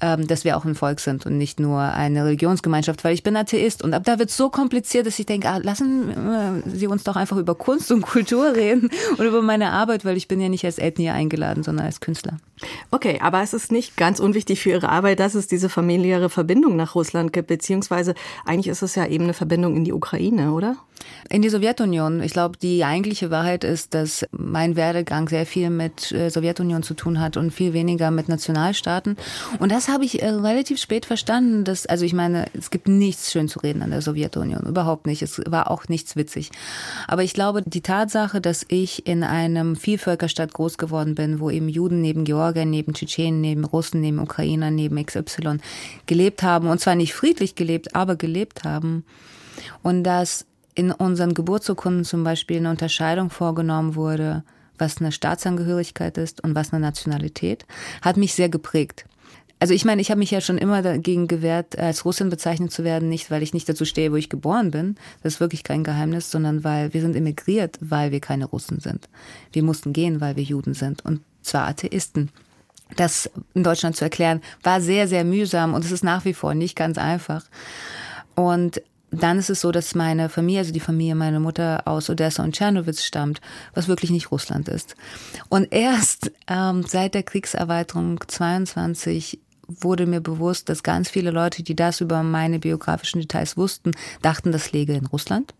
Ähm, dass wir auch ein Volk sind und nicht nur eine Religionsgemeinschaft, weil ich bin Atheist. Und ab da wird es so kompliziert, dass ich denke, ah, lassen äh, Sie uns doch einfach über Kunst und Kultur reden und über meine Arbeit, weil ich bin ja nicht als Ethnie eingeladen, sondern als Künstler. Okay, aber es ist ist nicht ganz unwichtig für Ihre Arbeit, dass es diese familiäre Verbindung nach Russland gibt, beziehungsweise eigentlich ist es ja eben eine Verbindung in die Ukraine, oder? In die Sowjetunion. Ich glaube, die eigentliche Wahrheit ist, dass mein Werdegang sehr viel mit äh, Sowjetunion zu tun hat und viel weniger mit Nationalstaaten. Und das habe ich äh, relativ spät verstanden. Dass, also ich meine, es gibt nichts schön zu reden an der Sowjetunion. Überhaupt nicht. Es war auch nichts witzig. Aber ich glaube, die Tatsache, dass ich in einem Vielvölkerstadt groß geworden bin, wo eben Juden neben Georgien, neben Tschetschenen, neben Russen, neben Ukrainern, neben XY gelebt haben. Und zwar nicht friedlich gelebt, aber gelebt haben. Und dass in unseren Geburtsurkunden zum Beispiel eine Unterscheidung vorgenommen wurde, was eine Staatsangehörigkeit ist und was eine Nationalität, hat mich sehr geprägt. Also ich meine, ich habe mich ja schon immer dagegen gewehrt, als Russin bezeichnet zu werden, nicht weil ich nicht dazu stehe, wo ich geboren bin, das ist wirklich kein Geheimnis, sondern weil wir sind emigriert, weil wir keine Russen sind. Wir mussten gehen, weil wir Juden sind und zwar Atheisten. Das in Deutschland zu erklären, war sehr, sehr mühsam und es ist nach wie vor nicht ganz einfach. Und dann ist es so, dass meine Familie, also die Familie meiner Mutter aus Odessa und Tschernowitz stammt, was wirklich nicht Russland ist. Und erst ähm, seit der Kriegserweiterung 22 wurde mir bewusst, dass ganz viele Leute, die das über meine biografischen Details wussten, dachten, das läge in Russland.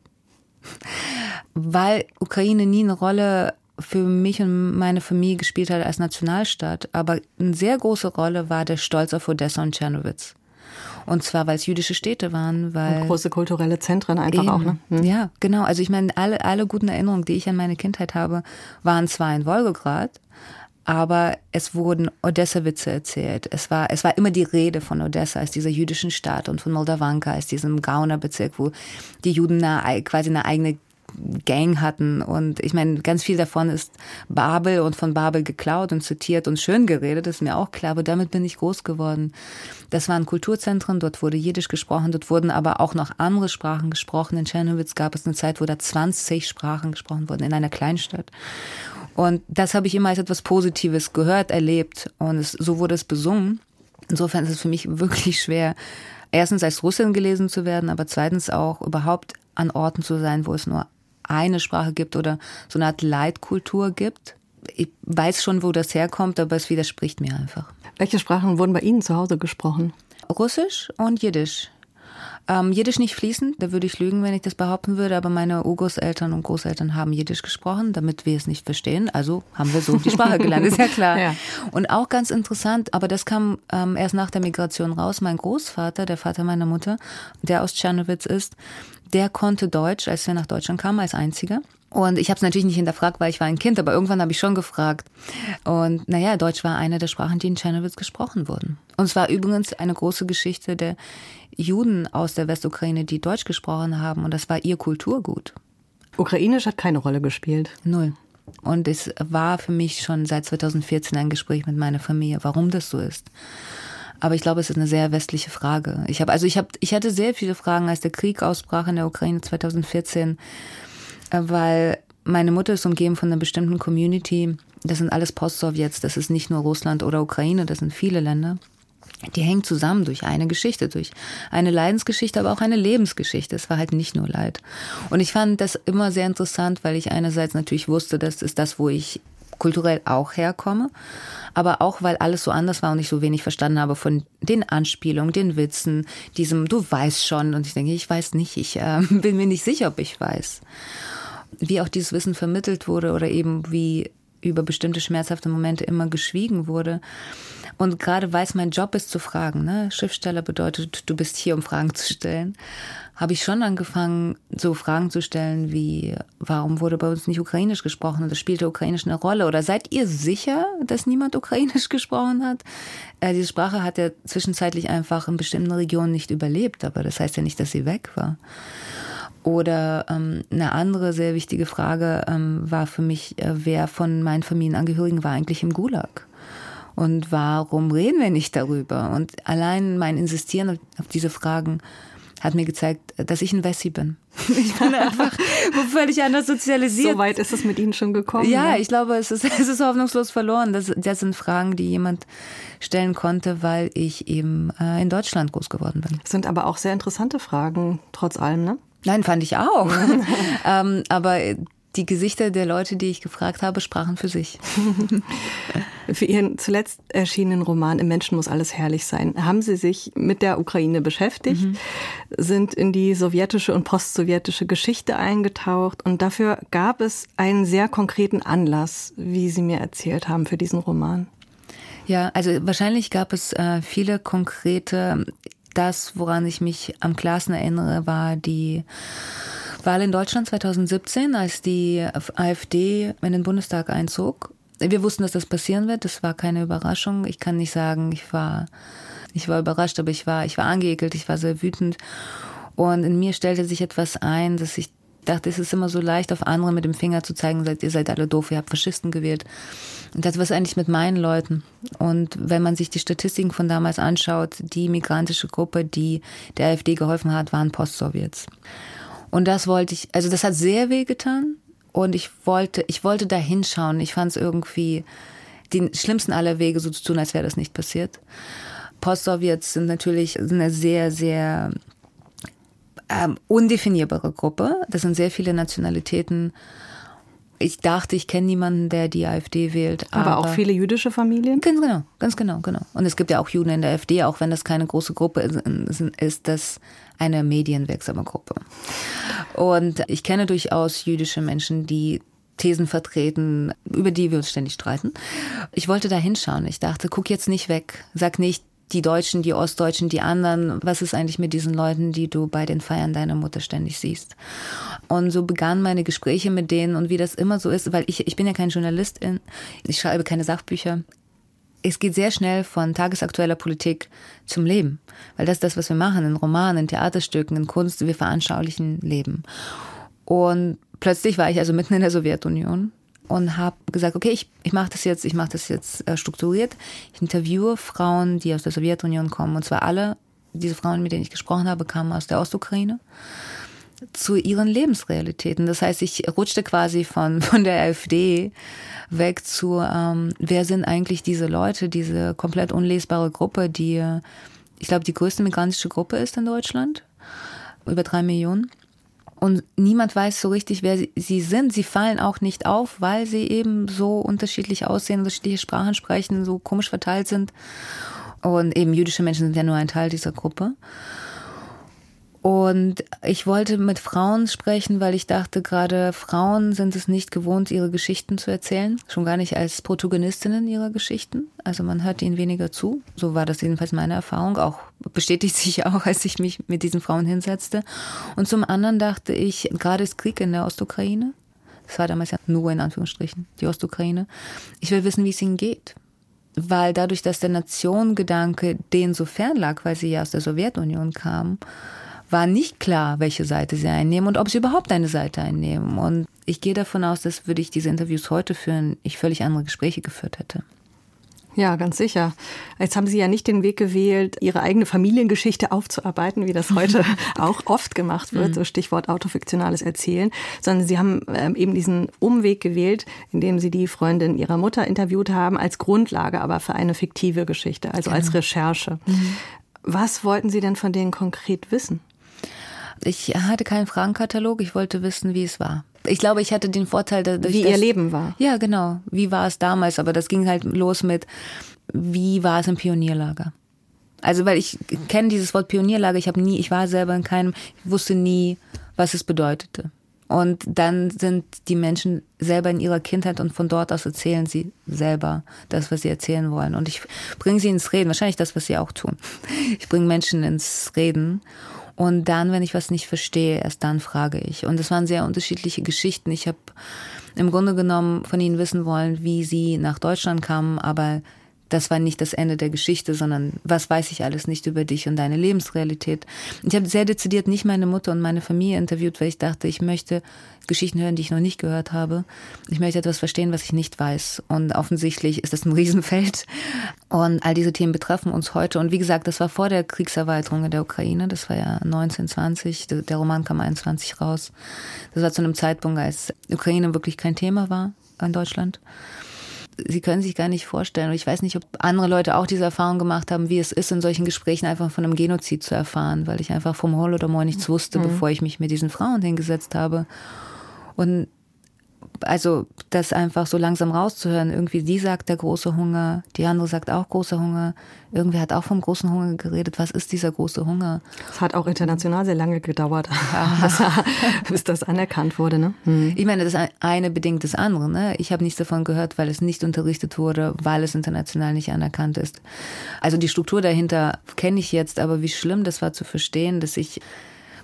Weil Ukraine nie eine Rolle für mich und meine Familie gespielt hat als Nationalstaat, aber eine sehr große Rolle war der Stolz auf Odessa und Tschernowitz. Und zwar, weil es jüdische Städte waren, weil. Und große kulturelle Zentren einfach eben. auch, ne? Hm. Ja, genau. Also ich meine, alle, alle guten Erinnerungen, die ich an meine Kindheit habe, waren zwar in Wolgograd, aber es wurden Odessa-Witze erzählt. Es war, es war immer die Rede von Odessa als dieser jüdischen Stadt und von Moldavanka als diesem Gaunerbezirk, wo die Juden eine, quasi eine eigene Gang hatten. Und ich meine, ganz viel davon ist Babel und von Babel geklaut und zitiert und schön geredet, ist mir auch klar, aber damit bin ich groß geworden. Das waren Kulturzentren, dort wurde Jiddisch gesprochen, dort wurden aber auch noch andere Sprachen gesprochen. In Czernowitz gab es eine Zeit, wo da 20 Sprachen gesprochen wurden, in einer Kleinstadt. Und das habe ich immer als etwas Positives gehört, erlebt. Und es, so wurde es besungen. Insofern ist es für mich wirklich schwer, erstens als Russin gelesen zu werden, aber zweitens auch überhaupt an Orten zu sein, wo es nur eine Sprache gibt oder so eine Art Leitkultur gibt. Ich weiß schon, wo das herkommt, aber es widerspricht mir einfach. Welche Sprachen wurden bei Ihnen zu Hause gesprochen? Russisch und Jiddisch. Ähm, Jiddisch nicht fließend, da würde ich lügen, wenn ich das behaupten würde, aber meine Urgroßeltern und Großeltern haben Jiddisch gesprochen, damit wir es nicht verstehen. Also haben wir so die Sprache gelernt, ist ja klar. Ja. Und auch ganz interessant, aber das kam ähm, erst nach der Migration raus. Mein Großvater, der Vater meiner Mutter, der aus Tschernowitz ist, der konnte Deutsch, als wir nach Deutschland kamen, als einziger. Und ich habe es natürlich nicht hinterfragt, weil ich war ein Kind, aber irgendwann habe ich schon gefragt. Und naja, Deutsch war eine der Sprachen, die in Tschernowitz gesprochen wurden. Und es war übrigens eine große Geschichte der Juden aus der Westukraine, die Deutsch gesprochen haben. Und das war ihr Kulturgut. Ukrainisch hat keine Rolle gespielt. Null. Und es war für mich schon seit 2014 ein Gespräch mit meiner Familie, warum das so ist. Aber ich glaube, es ist eine sehr westliche Frage. Ich habe also ich habe ich hatte sehr viele Fragen, als der Krieg ausbrach in der Ukraine 2014 weil meine Mutter ist umgeben von einer bestimmten Community. Das sind alles Post-Sowjets, das ist nicht nur Russland oder Ukraine, das sind viele Länder. Die hängen zusammen durch eine Geschichte, durch eine Leidensgeschichte, aber auch eine Lebensgeschichte. Es war halt nicht nur Leid. Und ich fand das immer sehr interessant, weil ich einerseits natürlich wusste, das ist das, wo ich kulturell auch herkomme, aber auch, weil alles so anders war und ich so wenig verstanden habe von den Anspielungen, den Witzen, diesem Du weißt schon und ich denke, ich weiß nicht, ich äh, bin mir nicht sicher, ob ich weiß wie auch dieses Wissen vermittelt wurde oder eben wie über bestimmte schmerzhafte Momente immer geschwiegen wurde. Und gerade weil es mein Job ist zu fragen, ne? Schriftsteller bedeutet, du bist hier, um Fragen zu stellen, habe ich schon angefangen, so Fragen zu stellen wie, warum wurde bei uns nicht Ukrainisch gesprochen oder spielte Ukrainisch eine Rolle? Oder seid ihr sicher, dass niemand Ukrainisch gesprochen hat? Äh, diese Sprache hat ja zwischenzeitlich einfach in bestimmten Regionen nicht überlebt, aber das heißt ja nicht, dass sie weg war. Oder ähm, eine andere sehr wichtige Frage ähm, war für mich, äh, wer von meinen Familienangehörigen war eigentlich im Gulag? Und warum reden wir nicht darüber? Und allein mein Insistieren auf diese Fragen hat mir gezeigt, dass ich ein Wessi bin. Ich bin einfach völlig anders sozialisiert. So weit ist es mit Ihnen schon gekommen. Ja, ne? ich glaube, es ist, es ist hoffnungslos verloren. Das, das sind Fragen, die jemand stellen konnte, weil ich eben äh, in Deutschland groß geworden bin. Das sind aber auch sehr interessante Fragen, trotz allem, ne? Nein, fand ich auch. ähm, aber die Gesichter der Leute, die ich gefragt habe, sprachen für sich. für Ihren zuletzt erschienenen Roman Im Menschen muss alles herrlich sein, haben Sie sich mit der Ukraine beschäftigt, mhm. sind in die sowjetische und postsowjetische Geschichte eingetaucht und dafür gab es einen sehr konkreten Anlass, wie Sie mir erzählt haben, für diesen Roman. Ja, also wahrscheinlich gab es äh, viele konkrete das, woran ich mich am klarsten erinnere, war die Wahl in Deutschland 2017, als die AfD in den Bundestag einzog. Wir wussten, dass das passieren wird. Das war keine Überraschung. Ich kann nicht sagen, ich war, ich war überrascht, aber ich war, ich war angeekelt, ich war sehr wütend. Und in mir stellte sich etwas ein, dass ich dachte, es ist immer so leicht, auf andere mit dem Finger zu zeigen, seid, ihr seid alle doof, ihr habt Faschisten gewählt. Und das war eigentlich mit meinen Leuten. Und wenn man sich die Statistiken von damals anschaut, die migrantische Gruppe, die der AfD geholfen hat, waren Post-Sowjets. Und das wollte ich, also das hat sehr weh getan. Und ich wollte, ich wollte da hinschauen. Ich fand es irgendwie den schlimmsten aller Wege so zu tun, als wäre das nicht passiert. Post-Sowjets sind natürlich eine sehr, sehr ähm, undefinierbare Gruppe. Das sind sehr viele Nationalitäten. Ich dachte, ich kenne niemanden, der die AfD wählt. Aber, aber, auch viele jüdische Familien? Ganz genau, ganz genau, genau. Und es gibt ja auch Juden in der AfD, auch wenn das keine große Gruppe ist, ist das eine medienwirksame Gruppe. Und ich kenne durchaus jüdische Menschen, die Thesen vertreten, über die wir uns ständig streiten. Ich wollte da hinschauen. Ich dachte, guck jetzt nicht weg. Sag nicht, die Deutschen, die Ostdeutschen, die anderen, was ist eigentlich mit diesen Leuten, die du bei den Feiern deiner Mutter ständig siehst? Und so begannen meine Gespräche mit denen und wie das immer so ist, weil ich, ich bin ja kein Journalistin, ich schreibe keine Sachbücher. Es geht sehr schnell von tagesaktueller Politik zum Leben, weil das ist das, was wir machen in Romanen, in Theaterstücken, in Kunst, wir veranschaulichen Leben. Und plötzlich war ich also mitten in der Sowjetunion und habe gesagt, okay, ich, ich mache das jetzt, ich mache das jetzt äh, strukturiert. Ich interviewe Frauen, die aus der Sowjetunion kommen, und zwar alle diese Frauen, mit denen ich gesprochen habe, kamen aus der Ostukraine zu ihren Lebensrealitäten. Das heißt, ich rutschte quasi von, von der AfD weg zu, ähm, wer sind eigentlich diese Leute, diese komplett unlesbare Gruppe, die, ich glaube, die größte migrantische Gruppe ist in Deutschland, über drei Millionen. Und niemand weiß so richtig, wer sie sind. Sie fallen auch nicht auf, weil sie eben so unterschiedlich aussehen, unterschiedliche Sprachen sprechen, so komisch verteilt sind. Und eben jüdische Menschen sind ja nur ein Teil dieser Gruppe. Und ich wollte mit Frauen sprechen, weil ich dachte, gerade Frauen sind es nicht gewohnt, ihre Geschichten zu erzählen. Schon gar nicht als Protagonistinnen ihrer Geschichten. Also man hört ihnen weniger zu. So war das jedenfalls meine Erfahrung. Auch bestätigt sich auch, als ich mich mit diesen Frauen hinsetzte. Und zum anderen dachte ich, gerade ist Krieg in der Ostukraine. Das war damals ja nur in Anführungsstrichen die Ostukraine. Ich will wissen, wie es ihnen geht weil dadurch, dass der Nationengedanke denen so fern lag, weil sie ja aus der Sowjetunion kamen, war nicht klar, welche Seite sie einnehmen und ob sie überhaupt eine Seite einnehmen. Und ich gehe davon aus, dass würde ich diese Interviews heute führen, ich völlig andere Gespräche geführt hätte. Ja, ganz sicher. Jetzt haben Sie ja nicht den Weg gewählt, Ihre eigene Familiengeschichte aufzuarbeiten, wie das heute auch oft gemacht wird, mhm. so Stichwort autofiktionales Erzählen, sondern Sie haben ähm, eben diesen Umweg gewählt, indem Sie die Freundin Ihrer Mutter interviewt haben, als Grundlage aber für eine fiktive Geschichte, also als genau. Recherche. Mhm. Was wollten Sie denn von denen konkret wissen? Ich hatte keinen Fragenkatalog, ich wollte wissen, wie es war. Ich glaube, ich hatte den Vorteil, dass wie ihr Leben war. Ja, genau. Wie war es damals? Aber das ging halt los mit, wie war es im Pionierlager? Also, weil ich kenne dieses Wort Pionierlager. Ich habe nie, ich war selber in keinem, ich wusste nie, was es bedeutete. Und dann sind die Menschen selber in ihrer Kindheit und von dort aus erzählen sie selber das, was sie erzählen wollen. Und ich bringe sie ins Reden. Wahrscheinlich das, was sie auch tun. Ich bringe Menschen ins Reden. Und dann, wenn ich was nicht verstehe, erst dann frage ich. Und es waren sehr unterschiedliche Geschichten. Ich habe im Grunde genommen von ihnen wissen wollen, wie sie nach Deutschland kamen, aber das war nicht das Ende der Geschichte, sondern was weiß ich alles nicht über dich und deine Lebensrealität. Ich habe sehr dezidiert nicht meine Mutter und meine Familie interviewt, weil ich dachte, ich möchte Geschichten hören, die ich noch nicht gehört habe. Ich möchte etwas verstehen, was ich nicht weiß. Und offensichtlich ist das ein Riesenfeld. Und all diese Themen betreffen uns heute. Und wie gesagt, das war vor der Kriegserweiterung in der Ukraine. Das war ja 1920. Der Roman kam 21 raus. Das war zu einem Zeitpunkt, als Ukraine wirklich kein Thema war in Deutschland. Sie können sich gar nicht vorstellen. Und ich weiß nicht, ob andere Leute auch diese Erfahrung gemacht haben, wie es ist, in solchen Gesprächen einfach von einem Genozid zu erfahren, weil ich einfach vom Holodomor nichts wusste, mhm. bevor ich mich mit diesen Frauen hingesetzt habe. Und also das einfach so langsam rauszuhören. Irgendwie die sagt der große Hunger, die andere sagt auch großer Hunger. Irgendwer hat auch vom großen Hunger geredet. Was ist dieser große Hunger? Es hat auch international sehr lange gedauert, bis das anerkannt wurde. Ne? Hm. Ich meine, das eine bedingt das andere. Ne? Ich habe nichts davon gehört, weil es nicht unterrichtet wurde, weil es international nicht anerkannt ist. Also die Struktur dahinter kenne ich jetzt, aber wie schlimm das war zu verstehen, dass ich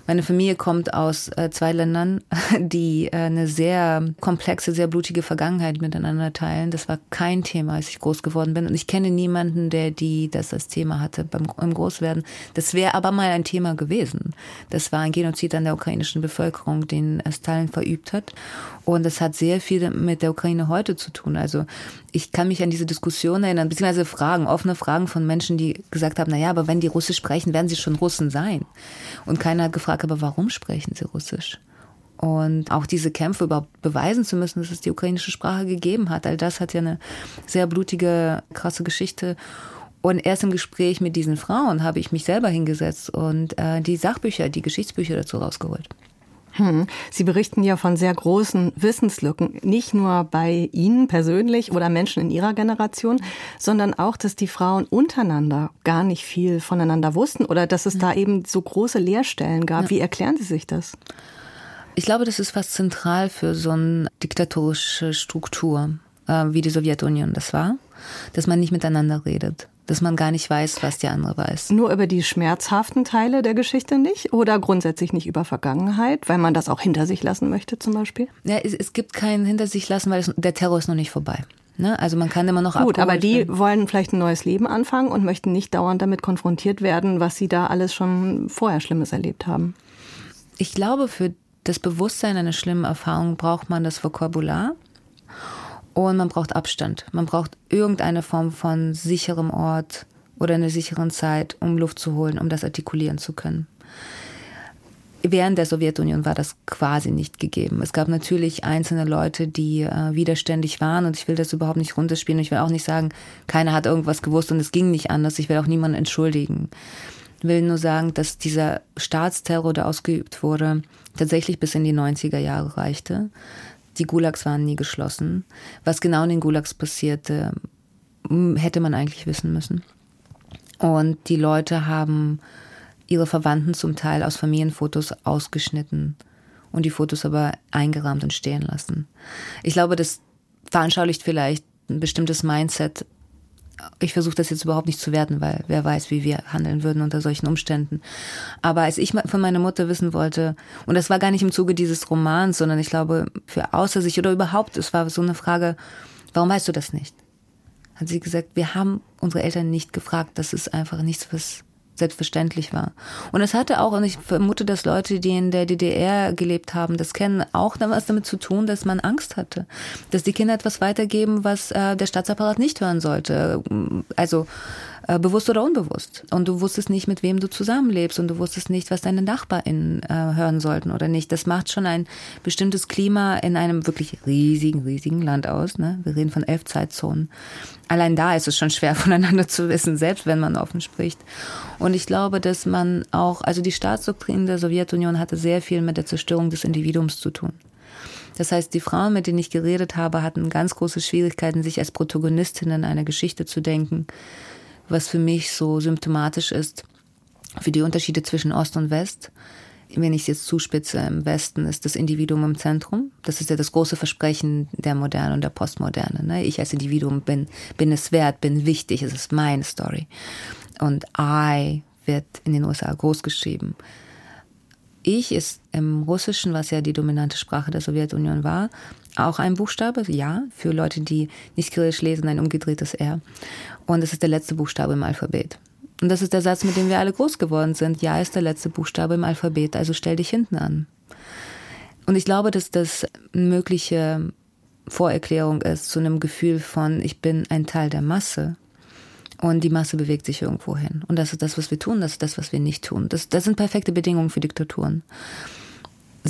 meine Familie kommt aus äh, zwei Ländern, die äh, eine sehr komplexe, sehr blutige Vergangenheit miteinander teilen. Das war kein Thema, als ich groß geworden bin. Und ich kenne niemanden, der die das als Thema hatte beim im Großwerden. Das wäre aber mal ein Thema gewesen. Das war ein Genozid an der ukrainischen Bevölkerung, den Stalin verübt hat. Und das hat sehr viel mit der Ukraine heute zu tun. Also ich kann mich an diese Diskussion erinnern, beziehungsweise Fragen, offene Fragen von Menschen, die gesagt haben, na ja, aber wenn die Russisch sprechen, werden sie schon Russen sein. Und keiner hat gefragt, aber warum sprechen sie Russisch? Und auch diese Kämpfe überhaupt beweisen zu müssen, dass es die ukrainische Sprache gegeben hat, all das hat ja eine sehr blutige, krasse Geschichte. Und erst im Gespräch mit diesen Frauen habe ich mich selber hingesetzt und äh, die Sachbücher, die Geschichtsbücher dazu rausgeholt. Hm. Sie berichten ja von sehr großen Wissenslücken, nicht nur bei Ihnen persönlich oder Menschen in Ihrer Generation, sondern auch, dass die Frauen untereinander gar nicht viel voneinander wussten oder dass es da eben so große Leerstellen gab. Ja. Wie erklären Sie sich das? Ich glaube, das ist fast zentral für so eine diktatorische Struktur, äh, wie die Sowjetunion das war, dass man nicht miteinander redet dass man gar nicht weiß, was der andere weiß. Nur über die schmerzhaften Teile der Geschichte nicht oder grundsätzlich nicht über Vergangenheit, weil man das auch hinter sich lassen möchte zum Beispiel? Ja, es, es gibt keinen hinter sich lassen, weil es, der Terror ist noch nicht vorbei. Ne? Also man kann immer noch Gut, aber die werden. wollen vielleicht ein neues Leben anfangen und möchten nicht dauernd damit konfrontiert werden, was sie da alles schon vorher Schlimmes erlebt haben. Ich glaube, für das Bewusstsein einer schlimmen Erfahrung braucht man das Vokabular und man braucht Abstand. Man braucht irgendeine Form von sicherem Ort oder eine sicheren Zeit, um Luft zu holen, um das artikulieren zu können. Während der Sowjetunion war das quasi nicht gegeben. Es gab natürlich einzelne Leute, die äh, widerständig waren und ich will das überhaupt nicht runterspielen. Ich will auch nicht sagen, keiner hat irgendwas gewusst und es ging nicht anders. Ich will auch niemanden entschuldigen. Ich will nur sagen, dass dieser Staatsterror, der ausgeübt wurde, tatsächlich bis in die 90er Jahre reichte. Die Gulags waren nie geschlossen. Was genau in den Gulags passierte, hätte man eigentlich wissen müssen. Und die Leute haben ihre Verwandten zum Teil aus Familienfotos ausgeschnitten und die Fotos aber eingerahmt und stehen lassen. Ich glaube, das veranschaulicht vielleicht ein bestimmtes Mindset. Ich versuche das jetzt überhaupt nicht zu werten, weil wer weiß, wie wir handeln würden unter solchen Umständen. Aber als ich von meiner Mutter wissen wollte, und das war gar nicht im Zuge dieses Romans, sondern ich glaube, für außer sich oder überhaupt, es war so eine Frage, warum weißt du das nicht? Hat sie gesagt, wir haben unsere Eltern nicht gefragt. Das ist einfach nichts, was selbstverständlich war. Und es hatte auch, und ich vermute, dass Leute, die in der DDR gelebt haben, das kennen, auch was damit zu tun, dass man Angst hatte. Dass die Kinder etwas weitergeben, was äh, der Staatsapparat nicht hören sollte. Also äh, bewusst oder unbewusst. Und du wusstest nicht, mit wem du zusammenlebst und du wusstest nicht, was deine NachbarInnen äh, hören sollten oder nicht. Das macht schon ein bestimmtes Klima in einem wirklich riesigen, riesigen Land aus. Ne? Wir reden von elf Zeitzonen. Allein da ist es schon schwer voneinander zu wissen, selbst wenn man offen spricht. Und ich glaube, dass man auch, also die Staatsdoktrin der Sowjetunion hatte sehr viel mit der Zerstörung des Individuums zu tun. Das heißt, die Frauen, mit denen ich geredet habe, hatten ganz große Schwierigkeiten, sich als Protagonistinnen einer Geschichte zu denken was für mich so symptomatisch ist für die Unterschiede zwischen Ost und West. Wenn ich es jetzt zuspitze, im Westen ist das Individuum im Zentrum. Das ist ja das große Versprechen der Moderne und der Postmoderne. Ne? Ich als Individuum bin, bin es wert, bin wichtig, es ist meine Story. Und I wird in den USA groß geschrieben. Ich ist im Russischen, was ja die dominante Sprache der Sowjetunion war, auch ein Buchstabe, ja, für Leute, die nicht Kyrillisch lesen, ein umgedrehtes R. Und es ist der letzte Buchstabe im Alphabet. Und das ist der Satz, mit dem wir alle groß geworden sind. Ja ist der letzte Buchstabe im Alphabet, also stell dich hinten an. Und ich glaube, dass das eine mögliche Vorerklärung ist zu einem Gefühl von, ich bin ein Teil der Masse. Und die Masse bewegt sich irgendwo hin. Und das ist das, was wir tun, das ist das, was wir nicht tun. Das, das sind perfekte Bedingungen für Diktaturen.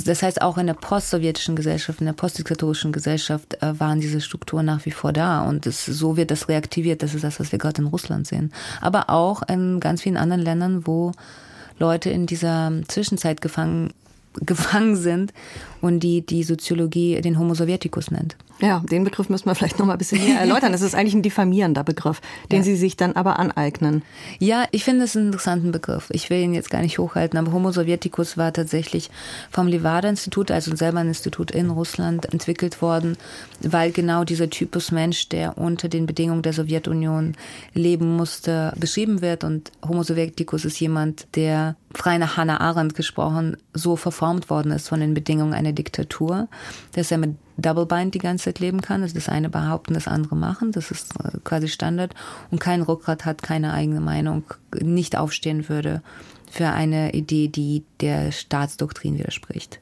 Das heißt, auch in der postsowjetischen Gesellschaft, in der postdiktatorischen Gesellschaft äh, waren diese Strukturen nach wie vor da. Und das, so wird das reaktiviert. Das ist das, was wir gerade in Russland sehen. Aber auch in ganz vielen anderen Ländern, wo Leute in dieser Zwischenzeit gefangen, gefangen sind und die die Soziologie den Homo Sovieticus nennt. Ja, den Begriff müssen wir vielleicht noch mal ein bisschen näher erläutern. Das ist eigentlich ein diffamierender Begriff, den ja. Sie sich dann aber aneignen. Ja, ich finde es einen interessanten Begriff. Ich will ihn jetzt gar nicht hochhalten, aber Homo Sovieticus war tatsächlich vom Levada-Institut, also selber ein Institut in Russland, entwickelt worden, weil genau dieser Typus Mensch, der unter den Bedingungen der Sowjetunion leben musste, beschrieben wird. Und Homo Sovieticus ist jemand, der frei nach Hannah Arendt gesprochen, so verformt worden ist von den Bedingungen einer Diktatur, dass er mit Double Bind die ganze Zeit leben kann. Also das eine behaupten, das andere machen. Das ist äh, quasi Standard. Und kein Rückgrat hat, keine eigene Meinung, nicht aufstehen würde für eine Idee, die der Staatsdoktrin widerspricht.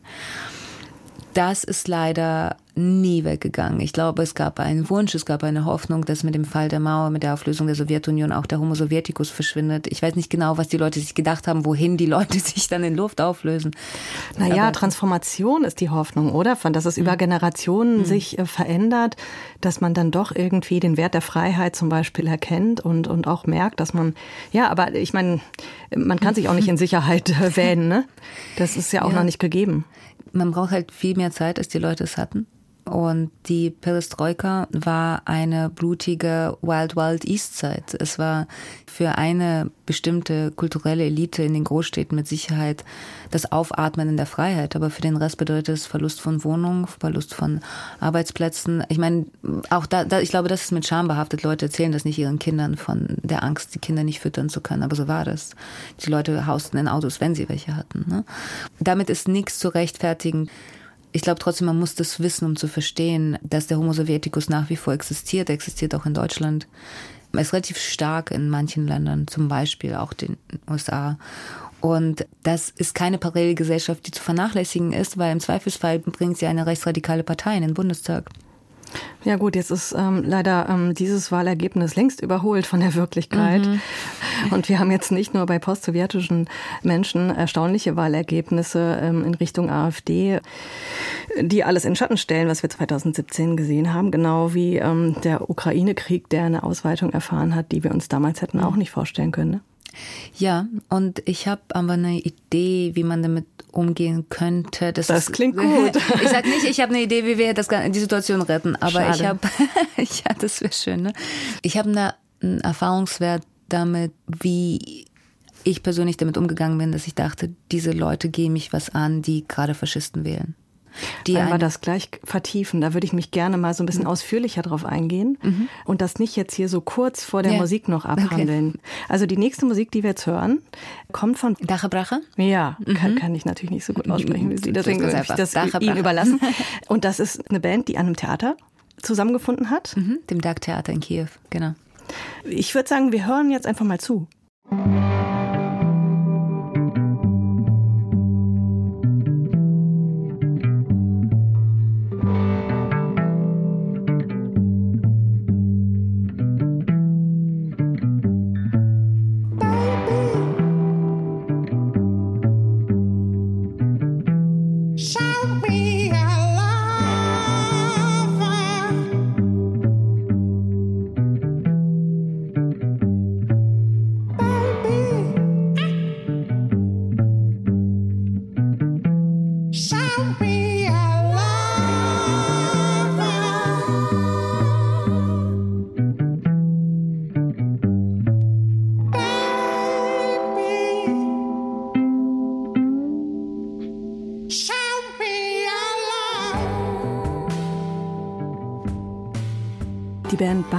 Das ist leider nie weggegangen. Ich glaube, es gab einen Wunsch, es gab eine Hoffnung, dass mit dem Fall der Mauer, mit der Auflösung der Sowjetunion auch der Homo Sovieticus verschwindet. Ich weiß nicht genau, was die Leute sich gedacht haben, wohin die Leute sich dann in Luft auflösen. Naja, Aber Transformation ist die Hoffnung, oder? Von, dass es über mhm. Generationen mhm. sich äh, verändert, dass man dann doch irgendwie den Wert der Freiheit zum Beispiel erkennt und, und auch merkt, dass man, ja, aber ich meine, man kann sich auch nicht in Sicherheit äh, wähnen, ne? Das ist ja auch ja. noch nicht gegeben. Man braucht halt viel mehr Zeit, als die Leute es hatten. Und die Perestroika war eine blutige Wild Wild East Zeit. Es war für eine bestimmte kulturelle Elite in den Großstädten mit Sicherheit das Aufatmen in der Freiheit. Aber für den Rest bedeutet es Verlust von Wohnungen, Verlust von Arbeitsplätzen. Ich meine, auch da, da, ich glaube, das ist mit Scham behaftet. Leute erzählen das nicht ihren Kindern von der Angst, die Kinder nicht füttern zu können. Aber so war das. Die Leute hausten in Autos, wenn sie welche hatten. Ne? Damit ist nichts zu rechtfertigen ich glaube trotzdem, man muss das wissen, um zu verstehen, dass der Homo Sovieticus nach wie vor existiert. Er existiert auch in Deutschland. Er ist relativ stark in manchen Ländern, zum Beispiel auch den USA. Und das ist keine Parallelgesellschaft, die zu vernachlässigen ist, weil im Zweifelsfall bringt sie eine rechtsradikale Partei in den Bundestag. Ja gut, jetzt ist ähm, leider ähm, dieses Wahlergebnis längst überholt von der Wirklichkeit. Mhm. Und wir haben jetzt nicht nur bei postsowjetischen Menschen erstaunliche Wahlergebnisse ähm, in Richtung AfD, die alles in Schatten stellen, was wir 2017 gesehen haben, genau wie ähm, der Ukraine-Krieg, der eine Ausweitung erfahren hat, die wir uns damals hätten auch nicht vorstellen können. Ne? Ja, und ich habe aber eine Idee, wie man damit umgehen könnte. Das, das klingt gut. ich sage nicht, ich habe eine Idee, wie wir das, die Situation retten, aber Schade. ich habe, ja, das wäre schön. Ne? Ich habe einen Erfahrungswert damit, wie ich persönlich damit umgegangen bin, dass ich dachte, diese Leute gehen mich was an, die gerade Faschisten wählen. Die wir das gleich vertiefen, da würde ich mich gerne mal so ein bisschen mhm. ausführlicher drauf eingehen mhm. und das nicht jetzt hier so kurz vor der ja. Musik noch abhandeln. Okay. Also die nächste Musik, die wir jetzt hören, kommt von Dache Brache? Ja, mhm. kann, kann, ich natürlich nicht so gut aussprechen wie Sie, deswegen würde ich das Ihnen überlassen. Und das ist eine Band, die an einem Theater zusammengefunden hat. Mhm. Dem Dark Theater in Kiew, genau. Ich würde sagen, wir hören jetzt einfach mal zu. Die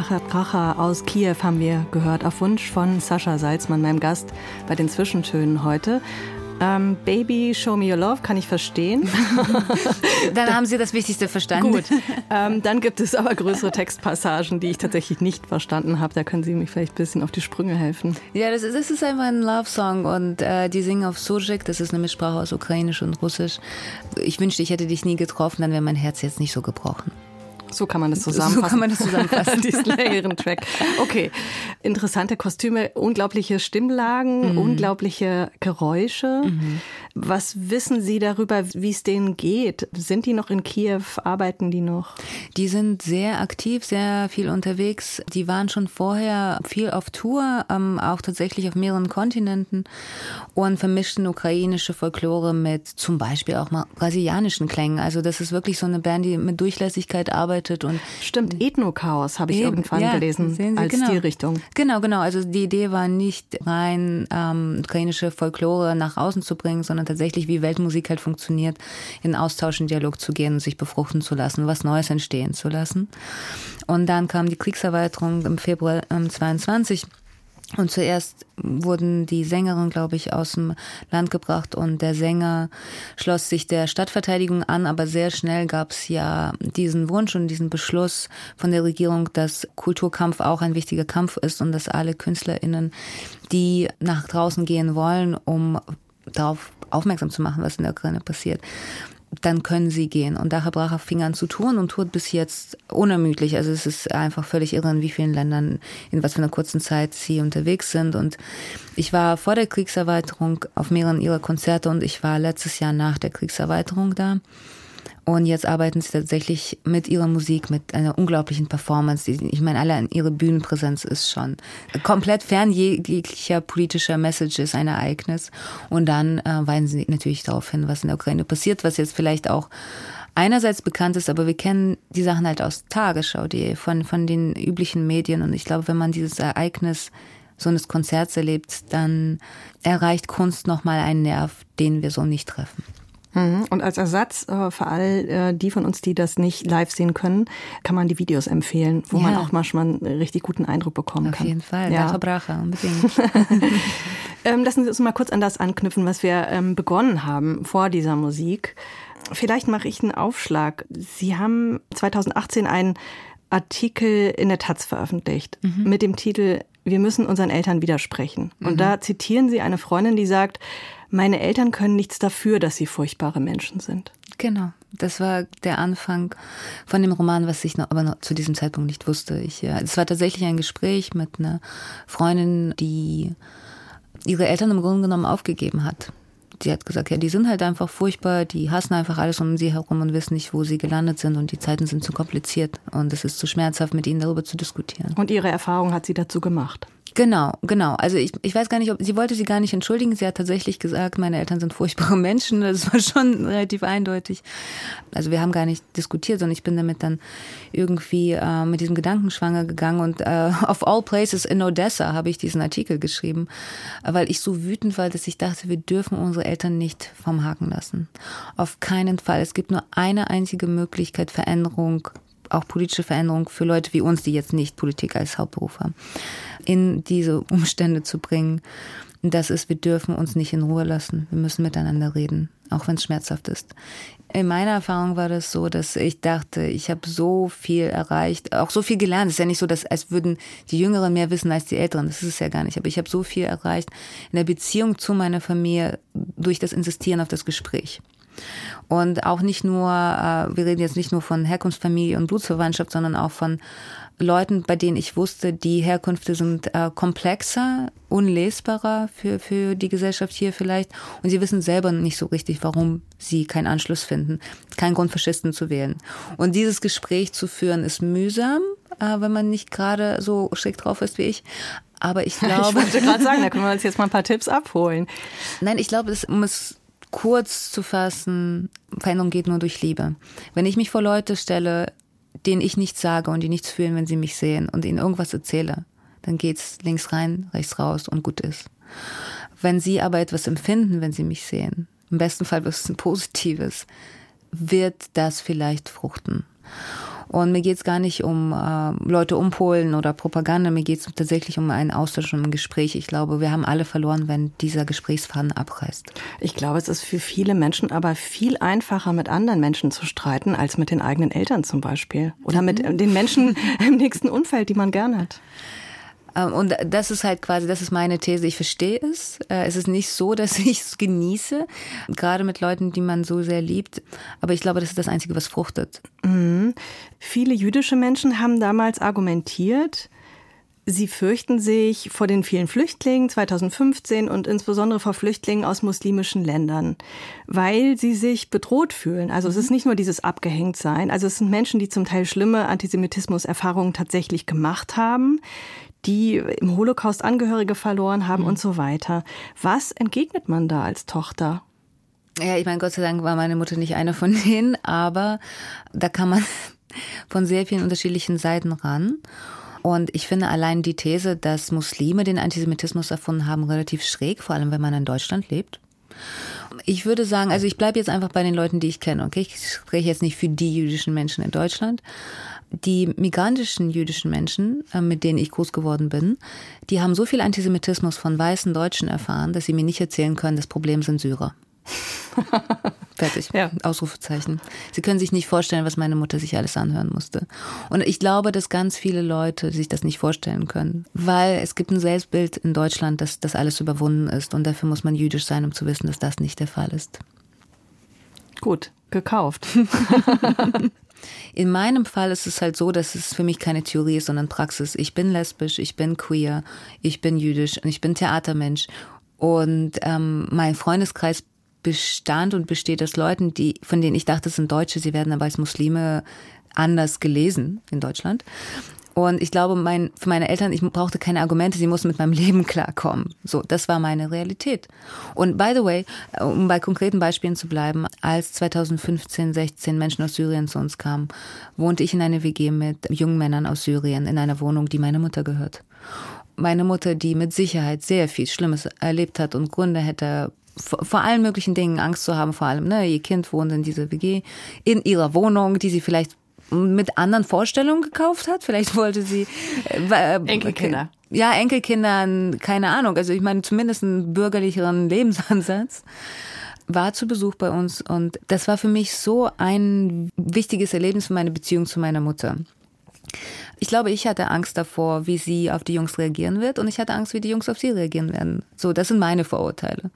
Band Bacher Pracher aus Kiew haben wir gehört, auf Wunsch von Sascha Salzmann, meinem Gast bei den Zwischentönen heute. Ähm, Baby, Show Me Your Love kann ich verstehen. dann haben Sie das Wichtigste verstanden. Gut. Ähm, dann gibt es aber größere Textpassagen, die ich tatsächlich nicht verstanden habe. Da können Sie mich vielleicht ein bisschen auf die Sprünge helfen. Ja, das ist, das ist einfach ein Love-Song und äh, die singen auf Surjik. Das ist eine Mischsprache aus Ukrainisch und Russisch. Ich wünschte, ich hätte dich nie getroffen, dann wäre mein Herz jetzt nicht so gebrochen. So kann man das zusammenfassen. So kann man das zusammenfassen. Diesen längeren Track. Okay. Interessante Kostüme, unglaubliche Stimmlagen, mhm. unglaubliche Geräusche. Mhm. Was wissen Sie darüber, wie es denen geht? Sind die noch in Kiew? Arbeiten die noch? Die sind sehr aktiv, sehr viel unterwegs. Die waren schon vorher viel auf Tour, ähm, auch tatsächlich auf mehreren Kontinenten und vermischten ukrainische Folklore mit zum Beispiel auch mal brasilianischen Klängen. Also das ist wirklich so eine Band, die mit Durchlässigkeit arbeitet und stimmt Ethnochaos habe ich Eben, irgendwann ja, gelesen Sie, als genau. Stilrichtung. Genau, genau. Also die Idee war nicht rein ähm, ukrainische Folklore nach außen zu bringen, sondern tatsächlich, wie Weltmusik halt funktioniert, in Austausch, in Dialog zu gehen und sich befruchten zu lassen, was Neues entstehen zu lassen. Und dann kam die Kriegserweiterung im Februar ähm, 22 und zuerst wurden die Sängerinnen, glaube ich, aus dem Land gebracht und der Sänger schloss sich der Stadtverteidigung an, aber sehr schnell gab es ja diesen Wunsch und diesen Beschluss von der Regierung, dass Kulturkampf auch ein wichtiger Kampf ist und dass alle KünstlerInnen, die nach draußen gehen wollen, um darauf aufmerksam zu machen, was in der Ukraine passiert, dann können sie gehen. Und daher brach er fing an zu touren und tourt bis jetzt unermüdlich. Also es ist einfach völlig irre, in wie vielen Ländern, in was für einer kurzen Zeit sie unterwegs sind. Und ich war vor der Kriegserweiterung auf mehreren ihrer Konzerte und ich war letztes Jahr nach der Kriegserweiterung da. Und jetzt arbeiten sie tatsächlich mit ihrer Musik, mit einer unglaublichen Performance. Ich meine, alle ihre Bühnenpräsenz ist schon komplett fern jeglicher politischer Messages ein Ereignis. Und dann äh, weisen sie natürlich darauf hin, was in der Ukraine passiert, was jetzt vielleicht auch einerseits bekannt ist, aber wir kennen die Sachen halt aus Tagesschau, die von, von den üblichen Medien. Und ich glaube, wenn man dieses Ereignis so eines Konzerts erlebt, dann erreicht Kunst nochmal einen Nerv, den wir so nicht treffen. Mhm. Und als Ersatz äh, für all äh, die von uns, die das nicht live sehen können, kann man die Videos empfehlen, wo ja. man auch manchmal einen richtig guten Eindruck bekommen Auf kann. Auf jeden Fall, ja. Brache, unbedingt. ähm, lassen Sie uns mal kurz an das anknüpfen, was wir ähm, begonnen haben vor dieser Musik. Vielleicht mache ich einen Aufschlag. Sie haben 2018 einen Artikel in der Taz veröffentlicht mhm. mit dem Titel Wir müssen unseren Eltern widersprechen. Und mhm. da zitieren Sie eine Freundin, die sagt, meine Eltern können nichts dafür, dass sie furchtbare Menschen sind. Genau. Das war der Anfang von dem Roman, was ich noch, aber noch zu diesem Zeitpunkt nicht wusste. Ich, ja, es war tatsächlich ein Gespräch mit einer Freundin, die ihre Eltern im Grunde genommen aufgegeben hat. Sie hat gesagt, ja, die sind halt einfach furchtbar, die hassen einfach alles um sie herum und wissen nicht, wo sie gelandet sind und die Zeiten sind zu kompliziert und es ist zu schmerzhaft, mit ihnen darüber zu diskutieren. Und ihre Erfahrung hat sie dazu gemacht? Genau, genau. Also ich, ich weiß gar nicht, ob sie wollte sie gar nicht entschuldigen. Sie hat tatsächlich gesagt, meine Eltern sind furchtbare Menschen. Das war schon relativ eindeutig. Also wir haben gar nicht diskutiert, sondern ich bin damit dann irgendwie äh, mit diesem Gedanken schwanger gegangen und äh, of all places in Odessa habe ich diesen Artikel geschrieben, weil ich so wütend war, dass ich dachte, wir dürfen unsere Eltern nicht vom Haken lassen. Auf keinen Fall. Es gibt nur eine einzige Möglichkeit, Veränderung auch politische Veränderung für Leute wie uns, die jetzt nicht Politik als Hauptberuf haben, in diese Umstände zu bringen. Das ist, wir dürfen uns nicht in Ruhe lassen. Wir müssen miteinander reden, auch wenn es schmerzhaft ist. In meiner Erfahrung war das so, dass ich dachte, ich habe so viel erreicht, auch so viel gelernt. Es ist ja nicht so, dass als würden die Jüngeren mehr wissen als die Älteren. Das ist es ja gar nicht. Aber ich habe so viel erreicht in der Beziehung zu meiner Familie durch das Insistieren auf das Gespräch. Und auch nicht nur, äh, wir reden jetzt nicht nur von Herkunftsfamilie und Blutsverwandtschaft, sondern auch von Leuten, bei denen ich wusste, die Herkünfte sind äh, komplexer, unlesbarer für, für die Gesellschaft hier vielleicht. Und sie wissen selber nicht so richtig, warum sie keinen Anschluss finden. Kein Grund, Faschisten zu wählen. Und dieses Gespräch zu führen ist mühsam, äh, wenn man nicht gerade so schick drauf ist wie ich. Aber ich glaube. Ich wollte gerade sagen, da können wir uns jetzt mal ein paar Tipps abholen. Nein, ich glaube, es, es kurz zu fassen, Veränderung geht nur durch Liebe. Wenn ich mich vor Leute stelle, denen ich nichts sage und die nichts fühlen, wenn sie mich sehen und ihnen irgendwas erzähle, dann geht's links rein, rechts raus und gut ist. Wenn sie aber etwas empfinden, wenn sie mich sehen, im besten Fall was ein Positives, wird das vielleicht fruchten. Und mir geht es gar nicht um äh, Leute umpolen oder Propaganda, mir geht es tatsächlich um einen Austausch und ein Gespräch. Ich glaube, wir haben alle verloren, wenn dieser Gesprächsfaden abreißt. Ich glaube, es ist für viele Menschen aber viel einfacher, mit anderen Menschen zu streiten, als mit den eigenen Eltern zum Beispiel. Oder mit mhm. den Menschen im nächsten Umfeld, die man gern hat. Ähm, und das ist halt quasi, das ist meine These. Ich verstehe es. Äh, es ist nicht so, dass ich es genieße, gerade mit Leuten, die man so sehr liebt. Aber ich glaube, das ist das Einzige, was fruchtet. Mhm. Viele jüdische Menschen haben damals argumentiert, Sie fürchten sich vor den vielen Flüchtlingen 2015 und insbesondere vor Flüchtlingen aus muslimischen Ländern, weil sie sich bedroht fühlen. Also es ist nicht nur dieses Abgehängtsein. Also es sind Menschen, die zum Teil schlimme Antisemitismus-Erfahrungen tatsächlich gemacht haben, die im Holocaust Angehörige verloren haben mhm. und so weiter. Was entgegnet man da als Tochter? Ja, ich meine, Gott sei Dank war meine Mutter nicht eine von denen, aber da kann man von sehr vielen unterschiedlichen Seiten ran. Und ich finde allein die These, dass Muslime den Antisemitismus erfunden haben, relativ schräg, vor allem wenn man in Deutschland lebt. Ich würde sagen, also ich bleibe jetzt einfach bei den Leuten, die ich kenne. Okay, ich spreche jetzt nicht für die jüdischen Menschen in Deutschland, die migrantischen jüdischen Menschen, äh, mit denen ich groß geworden bin, die haben so viel Antisemitismus von weißen Deutschen erfahren, dass sie mir nicht erzählen können, das Problem sind Syrer. Fertig. Ja. Ausrufezeichen. Sie können sich nicht vorstellen, was meine Mutter sich alles anhören musste. Und ich glaube, dass ganz viele Leute sich das nicht vorstellen können, weil es gibt ein Selbstbild in Deutschland, dass das alles überwunden ist und dafür muss man jüdisch sein, um zu wissen, dass das nicht der Fall ist. Gut, gekauft. In meinem Fall ist es halt so, dass es für mich keine Theorie ist, sondern Praxis. Ich bin lesbisch, ich bin queer, ich bin jüdisch und ich bin Theatermensch. Und ähm, mein Freundeskreis bestand und besteht aus Leuten, die, von denen ich dachte, es sind Deutsche, sie werden aber als Muslime anders gelesen in Deutschland. Und ich glaube, mein, für meine Eltern, ich brauchte keine Argumente, sie mussten mit meinem Leben klarkommen. So, das war meine Realität. Und by the way, um bei konkreten Beispielen zu bleiben, als 2015, 16 Menschen aus Syrien zu uns kamen, wohnte ich in einer WG mit jungen Männern aus Syrien in einer Wohnung, die meiner Mutter gehört. Meine Mutter, die mit Sicherheit sehr viel Schlimmes erlebt hat und Gründe hätte, vor allen möglichen Dingen Angst zu haben, vor allem, ne, ihr Kind wohnt in dieser WG, in ihrer Wohnung, die sie vielleicht mit anderen Vorstellungen gekauft hat. Vielleicht wollte sie äh, äh Enkelkinder. Ja, Enkelkindern, keine Ahnung. Also ich meine zumindest einen bürgerlicheren Lebensansatz war zu Besuch bei uns und das war für mich so ein wichtiges Erlebnis für meine Beziehung zu meiner Mutter. Ich glaube, ich hatte Angst davor, wie sie auf die Jungs reagieren wird und ich hatte Angst, wie die Jungs auf sie reagieren werden. So, das sind meine Vorurteile.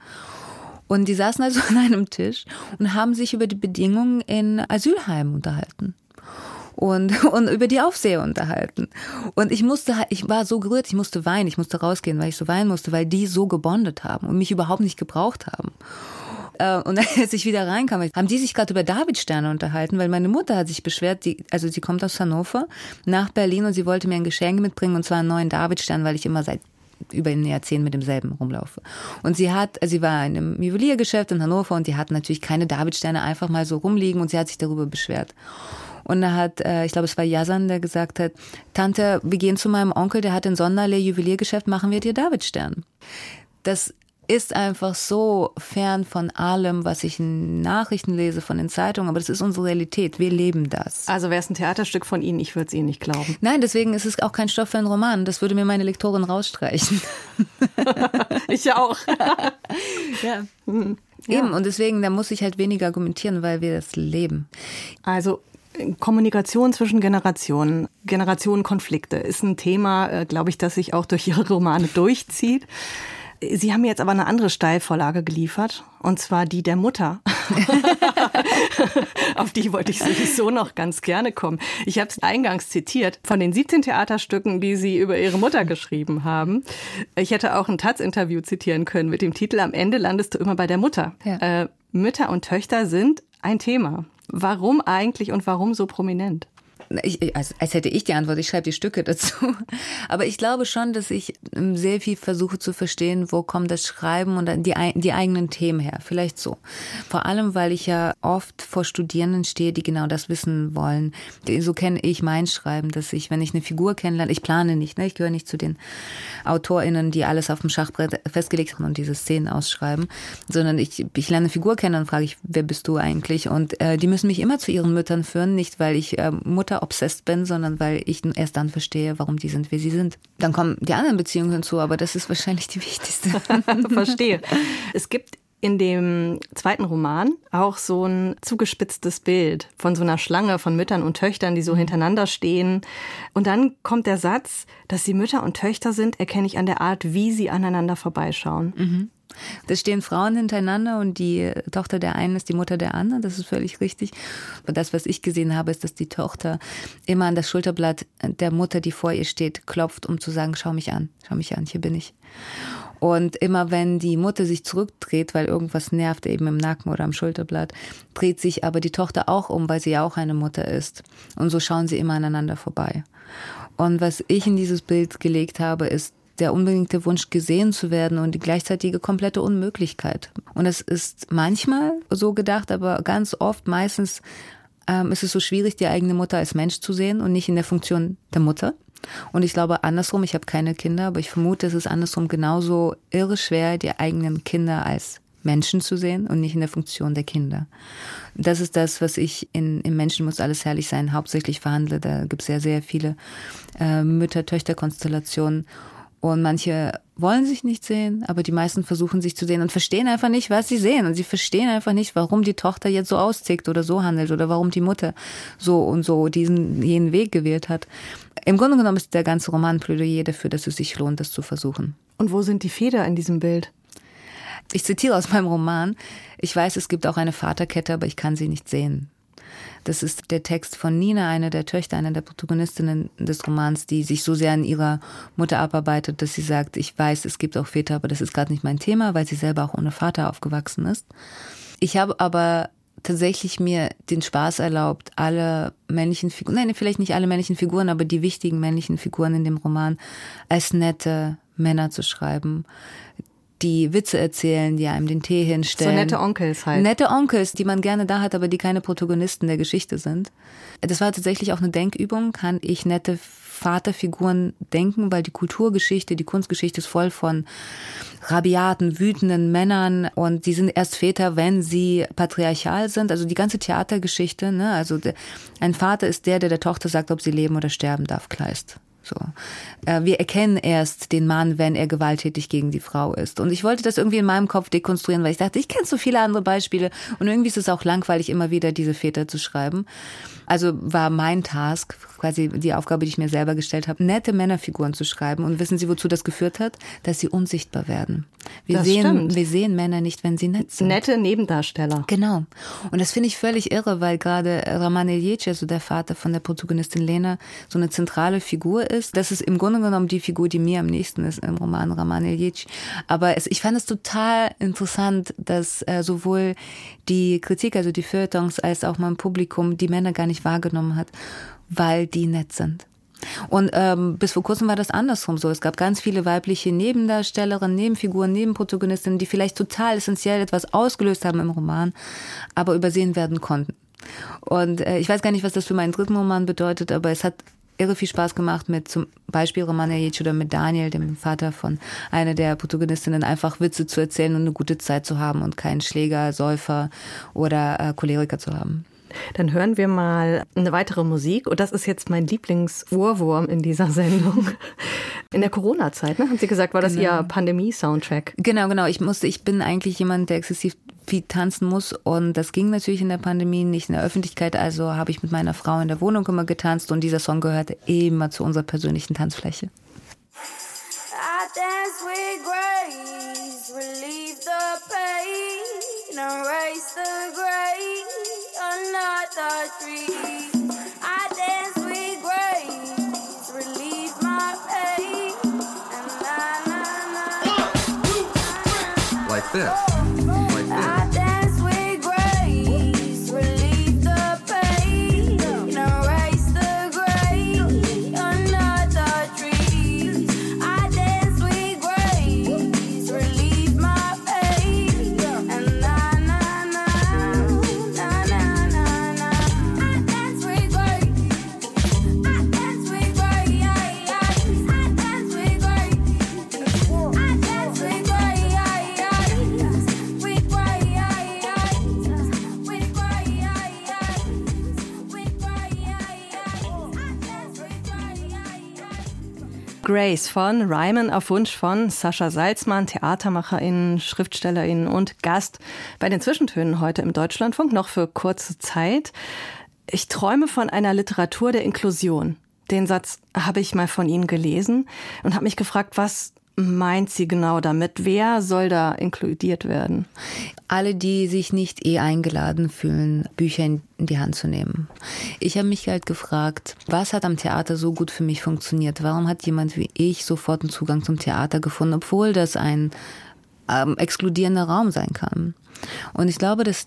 Und die saßen also an einem Tisch und haben sich über die Bedingungen in Asylheimen unterhalten und, und über die Aufseher unterhalten. Und ich musste, ich war so gerührt, ich musste weinen, ich musste rausgehen, weil ich so weinen musste, weil die so gebondet haben und mich überhaupt nicht gebraucht haben. Äh, und als ich wieder reinkam, haben die sich gerade über Davidsterne unterhalten, weil meine Mutter hat sich beschwert, die, also sie kommt aus Hannover nach Berlin und sie wollte mir ein Geschenk mitbringen und zwar einen neuen Davidstern, weil ich immer seit über ein Jahrzehnt mit demselben rumlaufe. Und sie hat, sie war in einem Juweliergeschäft in Hannover und die hat natürlich keine Davidsterne einfach mal so rumliegen und sie hat sich darüber beschwert. Und da hat, äh, ich glaube, es war Yasan, der gesagt hat, Tante, wir gehen zu meinem Onkel, der hat ein Sonderlee Juweliergeschäft, machen wir dir Davidstern. Das ist einfach so fern von allem, was ich in Nachrichten lese, von den Zeitungen, aber das ist unsere Realität. Wir leben das. Also wäre es ein Theaterstück von Ihnen, ich würde es Ihnen nicht glauben. Nein, deswegen ist es auch kein Stoff für einen Roman. Das würde mir meine Lektorin rausstreichen. ich auch. ja. Hm. Ja. Eben, und deswegen, da muss ich halt weniger argumentieren, weil wir das leben. Also Kommunikation zwischen Generationen, Generationenkonflikte ist ein Thema, äh, glaube ich, das sich auch durch Ihre Romane durchzieht. Sie haben jetzt aber eine andere Steilvorlage geliefert, und zwar die der Mutter. Auf die wollte ich sowieso noch ganz gerne kommen. Ich habe es eingangs zitiert von den 17 Theaterstücken, die Sie über Ihre Mutter geschrieben haben. Ich hätte auch ein Taz-Interview zitieren können mit dem Titel Am Ende landest du immer bei der Mutter. Ja. Äh, Mütter und Töchter sind ein Thema. Warum eigentlich und warum so prominent? Ich, als, als hätte ich die Antwort, ich schreibe die Stücke dazu. Aber ich glaube schon, dass ich ähm, sehr viel versuche zu verstehen, wo kommt das Schreiben und die, die eigenen Themen her. Vielleicht so. Vor allem, weil ich ja oft vor Studierenden stehe, die genau das wissen wollen. So kenne ich mein Schreiben, dass ich, wenn ich eine Figur kennenlerne, ich plane nicht, ne? ich gehöre nicht zu den AutorInnen, die alles auf dem Schachbrett festgelegt haben und diese Szenen ausschreiben, sondern ich, ich lerne eine Figur kennen und frage ich, wer bist du eigentlich? Und äh, die müssen mich immer zu ihren Müttern führen, nicht weil ich äh, Mutter obsessed bin, sondern weil ich erst dann verstehe, warum die sind, wie sie sind. Dann kommen die anderen Beziehungen hinzu, aber das ist wahrscheinlich die wichtigste. Verstehe. Es gibt in dem zweiten Roman auch so ein zugespitztes Bild von so einer Schlange von Müttern und Töchtern, die so hintereinander stehen. Und dann kommt der Satz, dass sie Mütter und Töchter sind, erkenne ich an der Art, wie sie aneinander vorbeischauen. Mhm. Da stehen Frauen hintereinander und die Tochter der einen ist die Mutter der anderen. Das ist völlig richtig. Aber das, was ich gesehen habe, ist, dass die Tochter immer an das Schulterblatt der Mutter, die vor ihr steht, klopft, um zu sagen, schau mich an, schau mich an, hier bin ich. Und immer wenn die Mutter sich zurückdreht, weil irgendwas nervt, eben im Nacken oder am Schulterblatt, dreht sich aber die Tochter auch um, weil sie ja auch eine Mutter ist. Und so schauen sie immer aneinander vorbei. Und was ich in dieses Bild gelegt habe, ist der unbedingte Wunsch, gesehen zu werden und die gleichzeitige komplette Unmöglichkeit. Und es ist manchmal so gedacht, aber ganz oft, meistens ähm, ist es so schwierig, die eigene Mutter als Mensch zu sehen und nicht in der Funktion der Mutter. Und ich glaube andersrum, ich habe keine Kinder, aber ich vermute, es ist andersrum genauso irre schwer, die eigenen Kinder als Menschen zu sehen und nicht in der Funktion der Kinder. Das ist das, was ich in, im Menschen muss alles herrlich sein hauptsächlich verhandle. Da gibt es ja sehr viele äh, Mütter-Töchter-Konstellationen. Und manche wollen sich nicht sehen, aber die meisten versuchen sich zu sehen und verstehen einfach nicht, was sie sehen. Und sie verstehen einfach nicht, warum die Tochter jetzt so austickt oder so handelt oder warum die Mutter so und so diesen, jenen Weg gewählt hat. Im Grunde genommen ist der ganze Roman Plädoyer dafür, dass es sich lohnt, das zu versuchen. Und wo sind die Feder in diesem Bild? Ich zitiere aus meinem Roman. Ich weiß, es gibt auch eine Vaterkette, aber ich kann sie nicht sehen. Das ist der Text von Nina, eine der Töchter, eine der Protagonistinnen des Romans, die sich so sehr an ihrer Mutter abarbeitet, dass sie sagt, ich weiß, es gibt auch Väter, aber das ist gerade nicht mein Thema, weil sie selber auch ohne Vater aufgewachsen ist. Ich habe aber tatsächlich mir den Spaß erlaubt, alle männlichen Figuren, nein, vielleicht nicht alle männlichen Figuren, aber die wichtigen männlichen Figuren in dem Roman als nette Männer zu schreiben, die Witze erzählen, die einem den Tee hinstellen. So nette Onkels halt. Nette Onkels, die man gerne da hat, aber die keine Protagonisten der Geschichte sind. Das war tatsächlich auch eine Denkübung. Kann ich nette Vaterfiguren denken, weil die Kulturgeschichte, die Kunstgeschichte ist voll von rabiaten, wütenden Männern und die sind erst Väter, wenn sie patriarchal sind. Also die ganze Theatergeschichte, ne? Also ein Vater ist der, der der Tochter sagt, ob sie leben oder sterben darf, Kleist. So. Äh, wir erkennen erst den Mann, wenn er gewalttätig gegen die Frau ist. Und ich wollte das irgendwie in meinem Kopf dekonstruieren, weil ich dachte, ich kenne so viele andere Beispiele und irgendwie ist es auch langweilig, immer wieder diese Väter zu schreiben. Also war mein Task, quasi die Aufgabe, die ich mir selber gestellt habe, nette Männerfiguren zu schreiben. Und wissen Sie, wozu das geführt hat? Dass sie unsichtbar werden. Wir, das sehen, stimmt. wir sehen Männer nicht, wenn sie nett sind. Nette Nebendarsteller. Genau. Und das finde ich völlig irre, weil gerade Raman Iljic, also der Vater von der Protagonistin Lena, so eine zentrale Figur ist. Das ist im Grunde genommen die Figur, die mir am nächsten ist im Roman Raman Iljic. Aber es, ich fand es total interessant, dass äh, sowohl die Kritik, also die Feuilletons, als auch mein Publikum die Männer gar nicht wahrgenommen hat weil die nett sind. Und ähm, bis vor kurzem war das andersrum so. Es gab ganz viele weibliche Nebendarstellerinnen, Nebenfiguren, Nebenprotagonistinnen, die vielleicht total essentiell etwas ausgelöst haben im Roman, aber übersehen werden konnten. Und äh, ich weiß gar nicht, was das für meinen dritten Roman bedeutet, aber es hat irre viel Spaß gemacht mit zum Beispiel Romana Jic oder mit Daniel, dem Vater von einer der Protagonistinnen, einfach Witze zu erzählen und eine gute Zeit zu haben und keinen Schläger, Säufer oder äh, Choleriker zu haben. Dann hören wir mal eine weitere Musik. Und das ist jetzt mein Lieblingsohrwurm in dieser Sendung. In der Corona-Zeit, ne? haben Sie gesagt, war das genau. Ihr Pandemie-Soundtrack? Genau, genau. Ich musste, ich bin eigentlich jemand, der exzessiv viel tanzen muss. Und das ging natürlich in der Pandemie nicht in der Öffentlichkeit. Also habe ich mit meiner Frau in der Wohnung immer getanzt und dieser Song gehörte immer zu unserer persönlichen Tanzfläche. I dance with grace, relieve the pain, erase the gray, thought three. Grace von Ryman auf Wunsch von Sascha Salzmann, Theatermacherin, Schriftstellerin und Gast bei den Zwischentönen heute im Deutschlandfunk noch für kurze Zeit. Ich träume von einer Literatur der Inklusion. Den Satz habe ich mal von Ihnen gelesen und habe mich gefragt, was meint sie genau damit? Wer soll da inkludiert werden? Alle, die sich nicht eh eingeladen fühlen, Bücher in die Hand zu nehmen. Ich habe mich halt gefragt, was hat am Theater so gut für mich funktioniert? Warum hat jemand wie ich sofort einen Zugang zum Theater gefunden, obwohl das ein ähm, exkludierender Raum sein kann? Und ich glaube, dass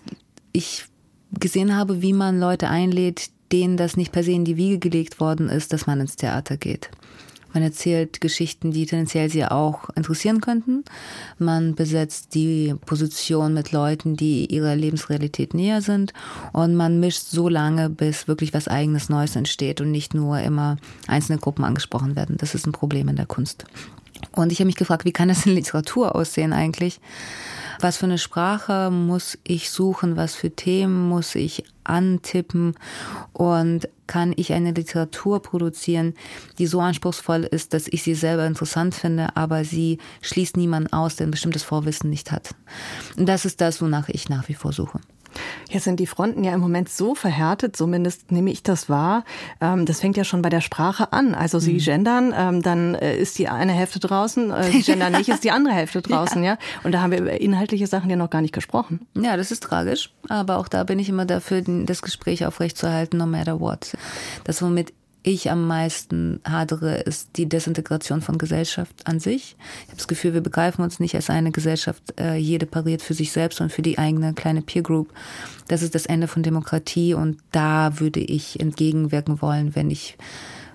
ich gesehen habe, wie man Leute einlädt, denen das nicht per se in die Wiege gelegt worden ist, dass man ins Theater geht. Man erzählt Geschichten, die tendenziell sie auch interessieren könnten. Man besetzt die Position mit Leuten, die ihrer Lebensrealität näher sind. Und man mischt so lange, bis wirklich was eigenes Neues entsteht und nicht nur immer einzelne Gruppen angesprochen werden. Das ist ein Problem in der Kunst. Und ich habe mich gefragt, wie kann das in Literatur aussehen eigentlich? Was für eine Sprache muss ich suchen? Was für Themen muss ich antippen? Und kann ich eine Literatur produzieren, die so anspruchsvoll ist, dass ich sie selber interessant finde, aber sie schließt niemanden aus, der ein bestimmtes Vorwissen nicht hat? Und das ist das, wonach ich nach wie vor suche. Jetzt sind die Fronten ja im Moment so verhärtet, zumindest nehme ich das wahr. Ähm, das fängt ja schon bei der Sprache an. Also Sie mhm. gendern, ähm, dann äh, ist die eine Hälfte draußen, äh, Sie gendern nicht, ist die andere Hälfte draußen, ja. ja. Und da haben wir über inhaltliche Sachen ja noch gar nicht gesprochen. Ja, das ist tragisch. Aber auch da bin ich immer dafür, das Gespräch aufrechtzuerhalten, no matter what. Das, womit ich am meisten hadere, ist die Desintegration von Gesellschaft an sich. Ich habe das Gefühl, wir begreifen uns nicht als eine Gesellschaft. Äh, jede pariert für sich selbst und für die eigene kleine Peer Group. Das ist das Ende von Demokratie und da würde ich entgegenwirken wollen, wenn ich,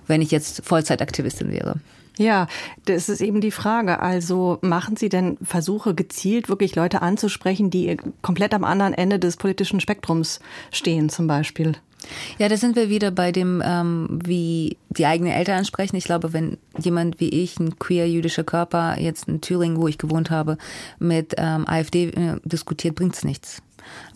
wenn ich jetzt Vollzeitaktivistin wäre. Ja, das ist eben die Frage. Also machen Sie denn Versuche gezielt, wirklich Leute anzusprechen, die komplett am anderen Ende des politischen Spektrums stehen, zum Beispiel? Ja, da sind wir wieder bei dem, ähm, wie die eigenen Eltern ansprechen. Ich glaube, wenn jemand wie ich, ein queer jüdischer Körper, jetzt in Thüringen, wo ich gewohnt habe, mit ähm, AfD äh, diskutiert, bringt's nichts.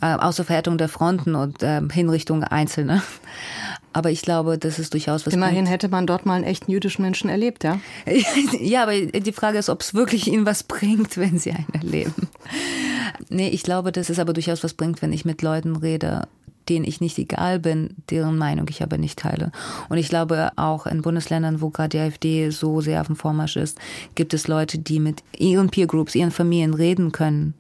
Äh, außer Verhärtung der Fronten und äh, Hinrichtung Einzelner. Aber ich glaube, das ist durchaus was. Immerhin bringt. hätte man dort mal einen echten jüdischen Menschen erlebt, ja? ja, aber die Frage ist, ob es wirklich ihnen was bringt, wenn sie einen erleben. Nee, ich glaube, dass es aber durchaus was bringt, wenn ich mit Leuten rede, denen ich nicht egal bin, deren Meinung ich aber nicht teile. Und ich glaube, auch in Bundesländern, wo gerade die AfD so sehr auf dem Vormarsch ist, gibt es Leute, die mit ihren Peer Groups, ihren Familien reden können.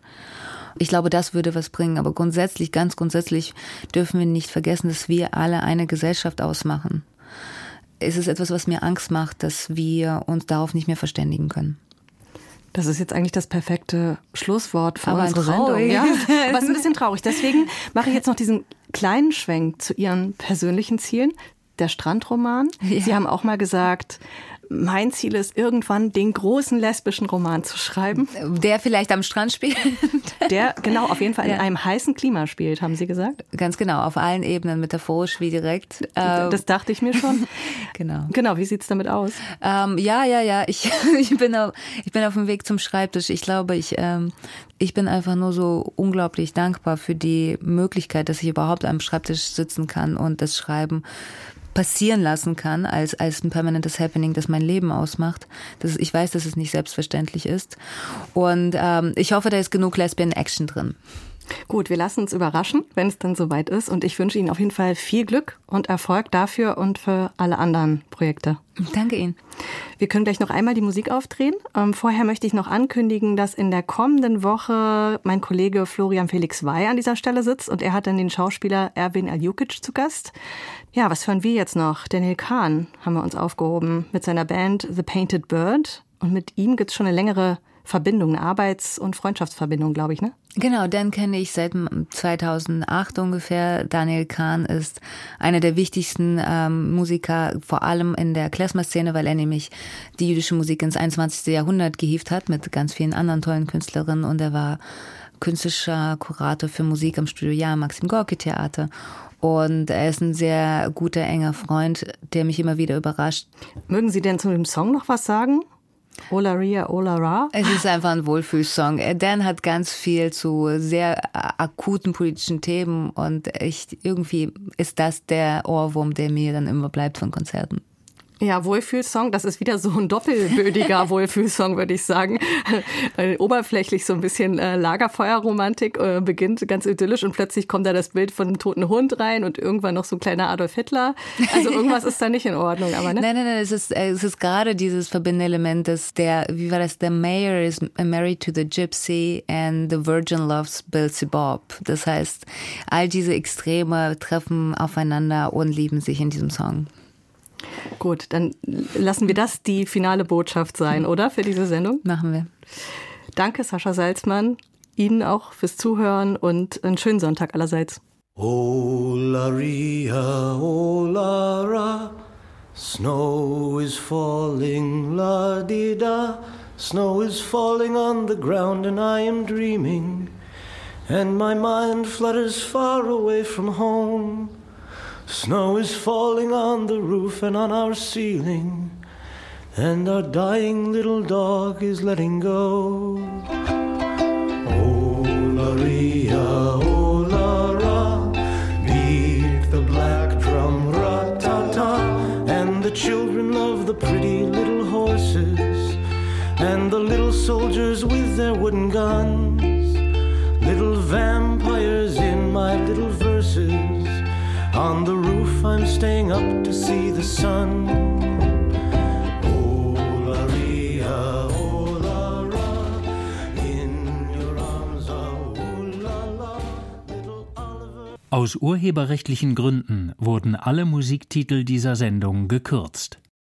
Ich glaube, das würde was bringen. Aber grundsätzlich, ganz grundsätzlich dürfen wir nicht vergessen, dass wir alle eine Gesellschaft ausmachen. Es ist etwas, was mir Angst macht, dass wir uns darauf nicht mehr verständigen können. Das ist jetzt eigentlich das perfekte Schlusswort für Aber unsere Sendung. Ja, aber ist ein bisschen traurig. Deswegen mache ich jetzt noch diesen kleinen Schwenk zu Ihren persönlichen Zielen. der Strandroman. Ja. Sie haben auch mal gesagt, mein Ziel ist irgendwann den großen lesbischen Roman zu schreiben. Der vielleicht am Strand spielt. Der genau auf jeden Fall in ja. einem heißen Klima spielt, haben Sie gesagt? Ganz genau, auf allen Ebenen, metaphorisch wie direkt. Das ähm, dachte ich mir schon. genau. Genau, wie sieht's damit aus? Ähm, ja, ja, ja. Ich, ich, bin auf, ich bin auf dem Weg zum Schreibtisch. Ich glaube, ich, ähm, ich bin einfach nur so unglaublich dankbar für die Möglichkeit, dass ich überhaupt am Schreibtisch sitzen kann und das Schreiben passieren lassen kann, als, als ein permanentes Happening, das mein Leben ausmacht. Das, ich weiß, dass es nicht selbstverständlich ist. Und ähm, ich hoffe, da ist genug Lesbian Action drin. Gut, wir lassen uns überraschen, wenn es dann soweit ist. Und ich wünsche Ihnen auf jeden Fall viel Glück und Erfolg dafür und für alle anderen Projekte. Danke Ihnen. Wir können gleich noch einmal die Musik aufdrehen. Ähm, vorher möchte ich noch ankündigen, dass in der kommenden Woche mein Kollege Florian Felix Wey an dieser Stelle sitzt und er hat dann den Schauspieler Erwin Aljukic zu Gast. Ja, was hören wir jetzt noch? Daniel Kahn haben wir uns aufgehoben mit seiner Band The Painted Bird. Und mit ihm gibt es schon eine längere Verbindung, eine Arbeits- und Freundschaftsverbindung, glaube ich, ne? Genau, den kenne ich seit 2008 ungefähr. Daniel Kahn ist einer der wichtigsten ähm, Musiker, vor allem in der Klezmer-Szene, weil er nämlich die jüdische Musik ins 21. Jahrhundert gehievt hat mit ganz vielen anderen tollen Künstlerinnen und er war künstlerischer Kurator für Musik am Studio Ja, Maxim Gorki Theater. Und er ist ein sehr guter, enger Freund, der mich immer wieder überrascht. Mögen Sie denn zu dem Song noch was sagen? Ola Ria, Ola Ra. Es ist einfach ein Wohlfühlsong. Dan hat ganz viel zu sehr akuten politischen Themen und ich, irgendwie ist das der Ohrwurm, der mir dann immer bleibt von Konzerten. Ja, Wohlfühlsong, das ist wieder so ein doppelbödiger Wohlfühlsong, würde ich sagen. Weil oberflächlich so ein bisschen äh, Lagerfeuerromantik äh, beginnt, ganz idyllisch und plötzlich kommt da das Bild von einem toten Hund rein und irgendwann noch so ein kleiner Adolf Hitler. Also irgendwas ist da nicht in Ordnung, aber ne? Nein, nein, nein, es ist, äh, es ist gerade dieses verbindende Element, dass der, wie war das, der Mayor is married to the Gypsy and the Virgin loves Bill Bob. Das heißt, all diese Extreme treffen aufeinander und lieben sich in diesem Song. Gut, dann lassen wir das die finale Botschaft sein, oder? Für diese Sendung? Machen wir. Danke, Sascha Salzmann. Ihnen auch fürs Zuhören und einen schönen Sonntag allerseits. Oh, Laria, oh, Lara, snow is falling, la di da. Snow is falling on the ground, and I am dreaming, and my mind flutters far away from home. Snow is falling on the roof and on our ceiling, and our dying little dog is letting go. Oh, Maria, oh, Lara, beat the black drum, ra-ta-ta, and the children love the pretty little horses, and the little soldiers with their wooden guns, little vampires in my little on the roof, I'm staying up to see the sun. Oh, Aus urheberrechtlichen Gründen wurden alle Musiktitel dieser Sendung gekürzt.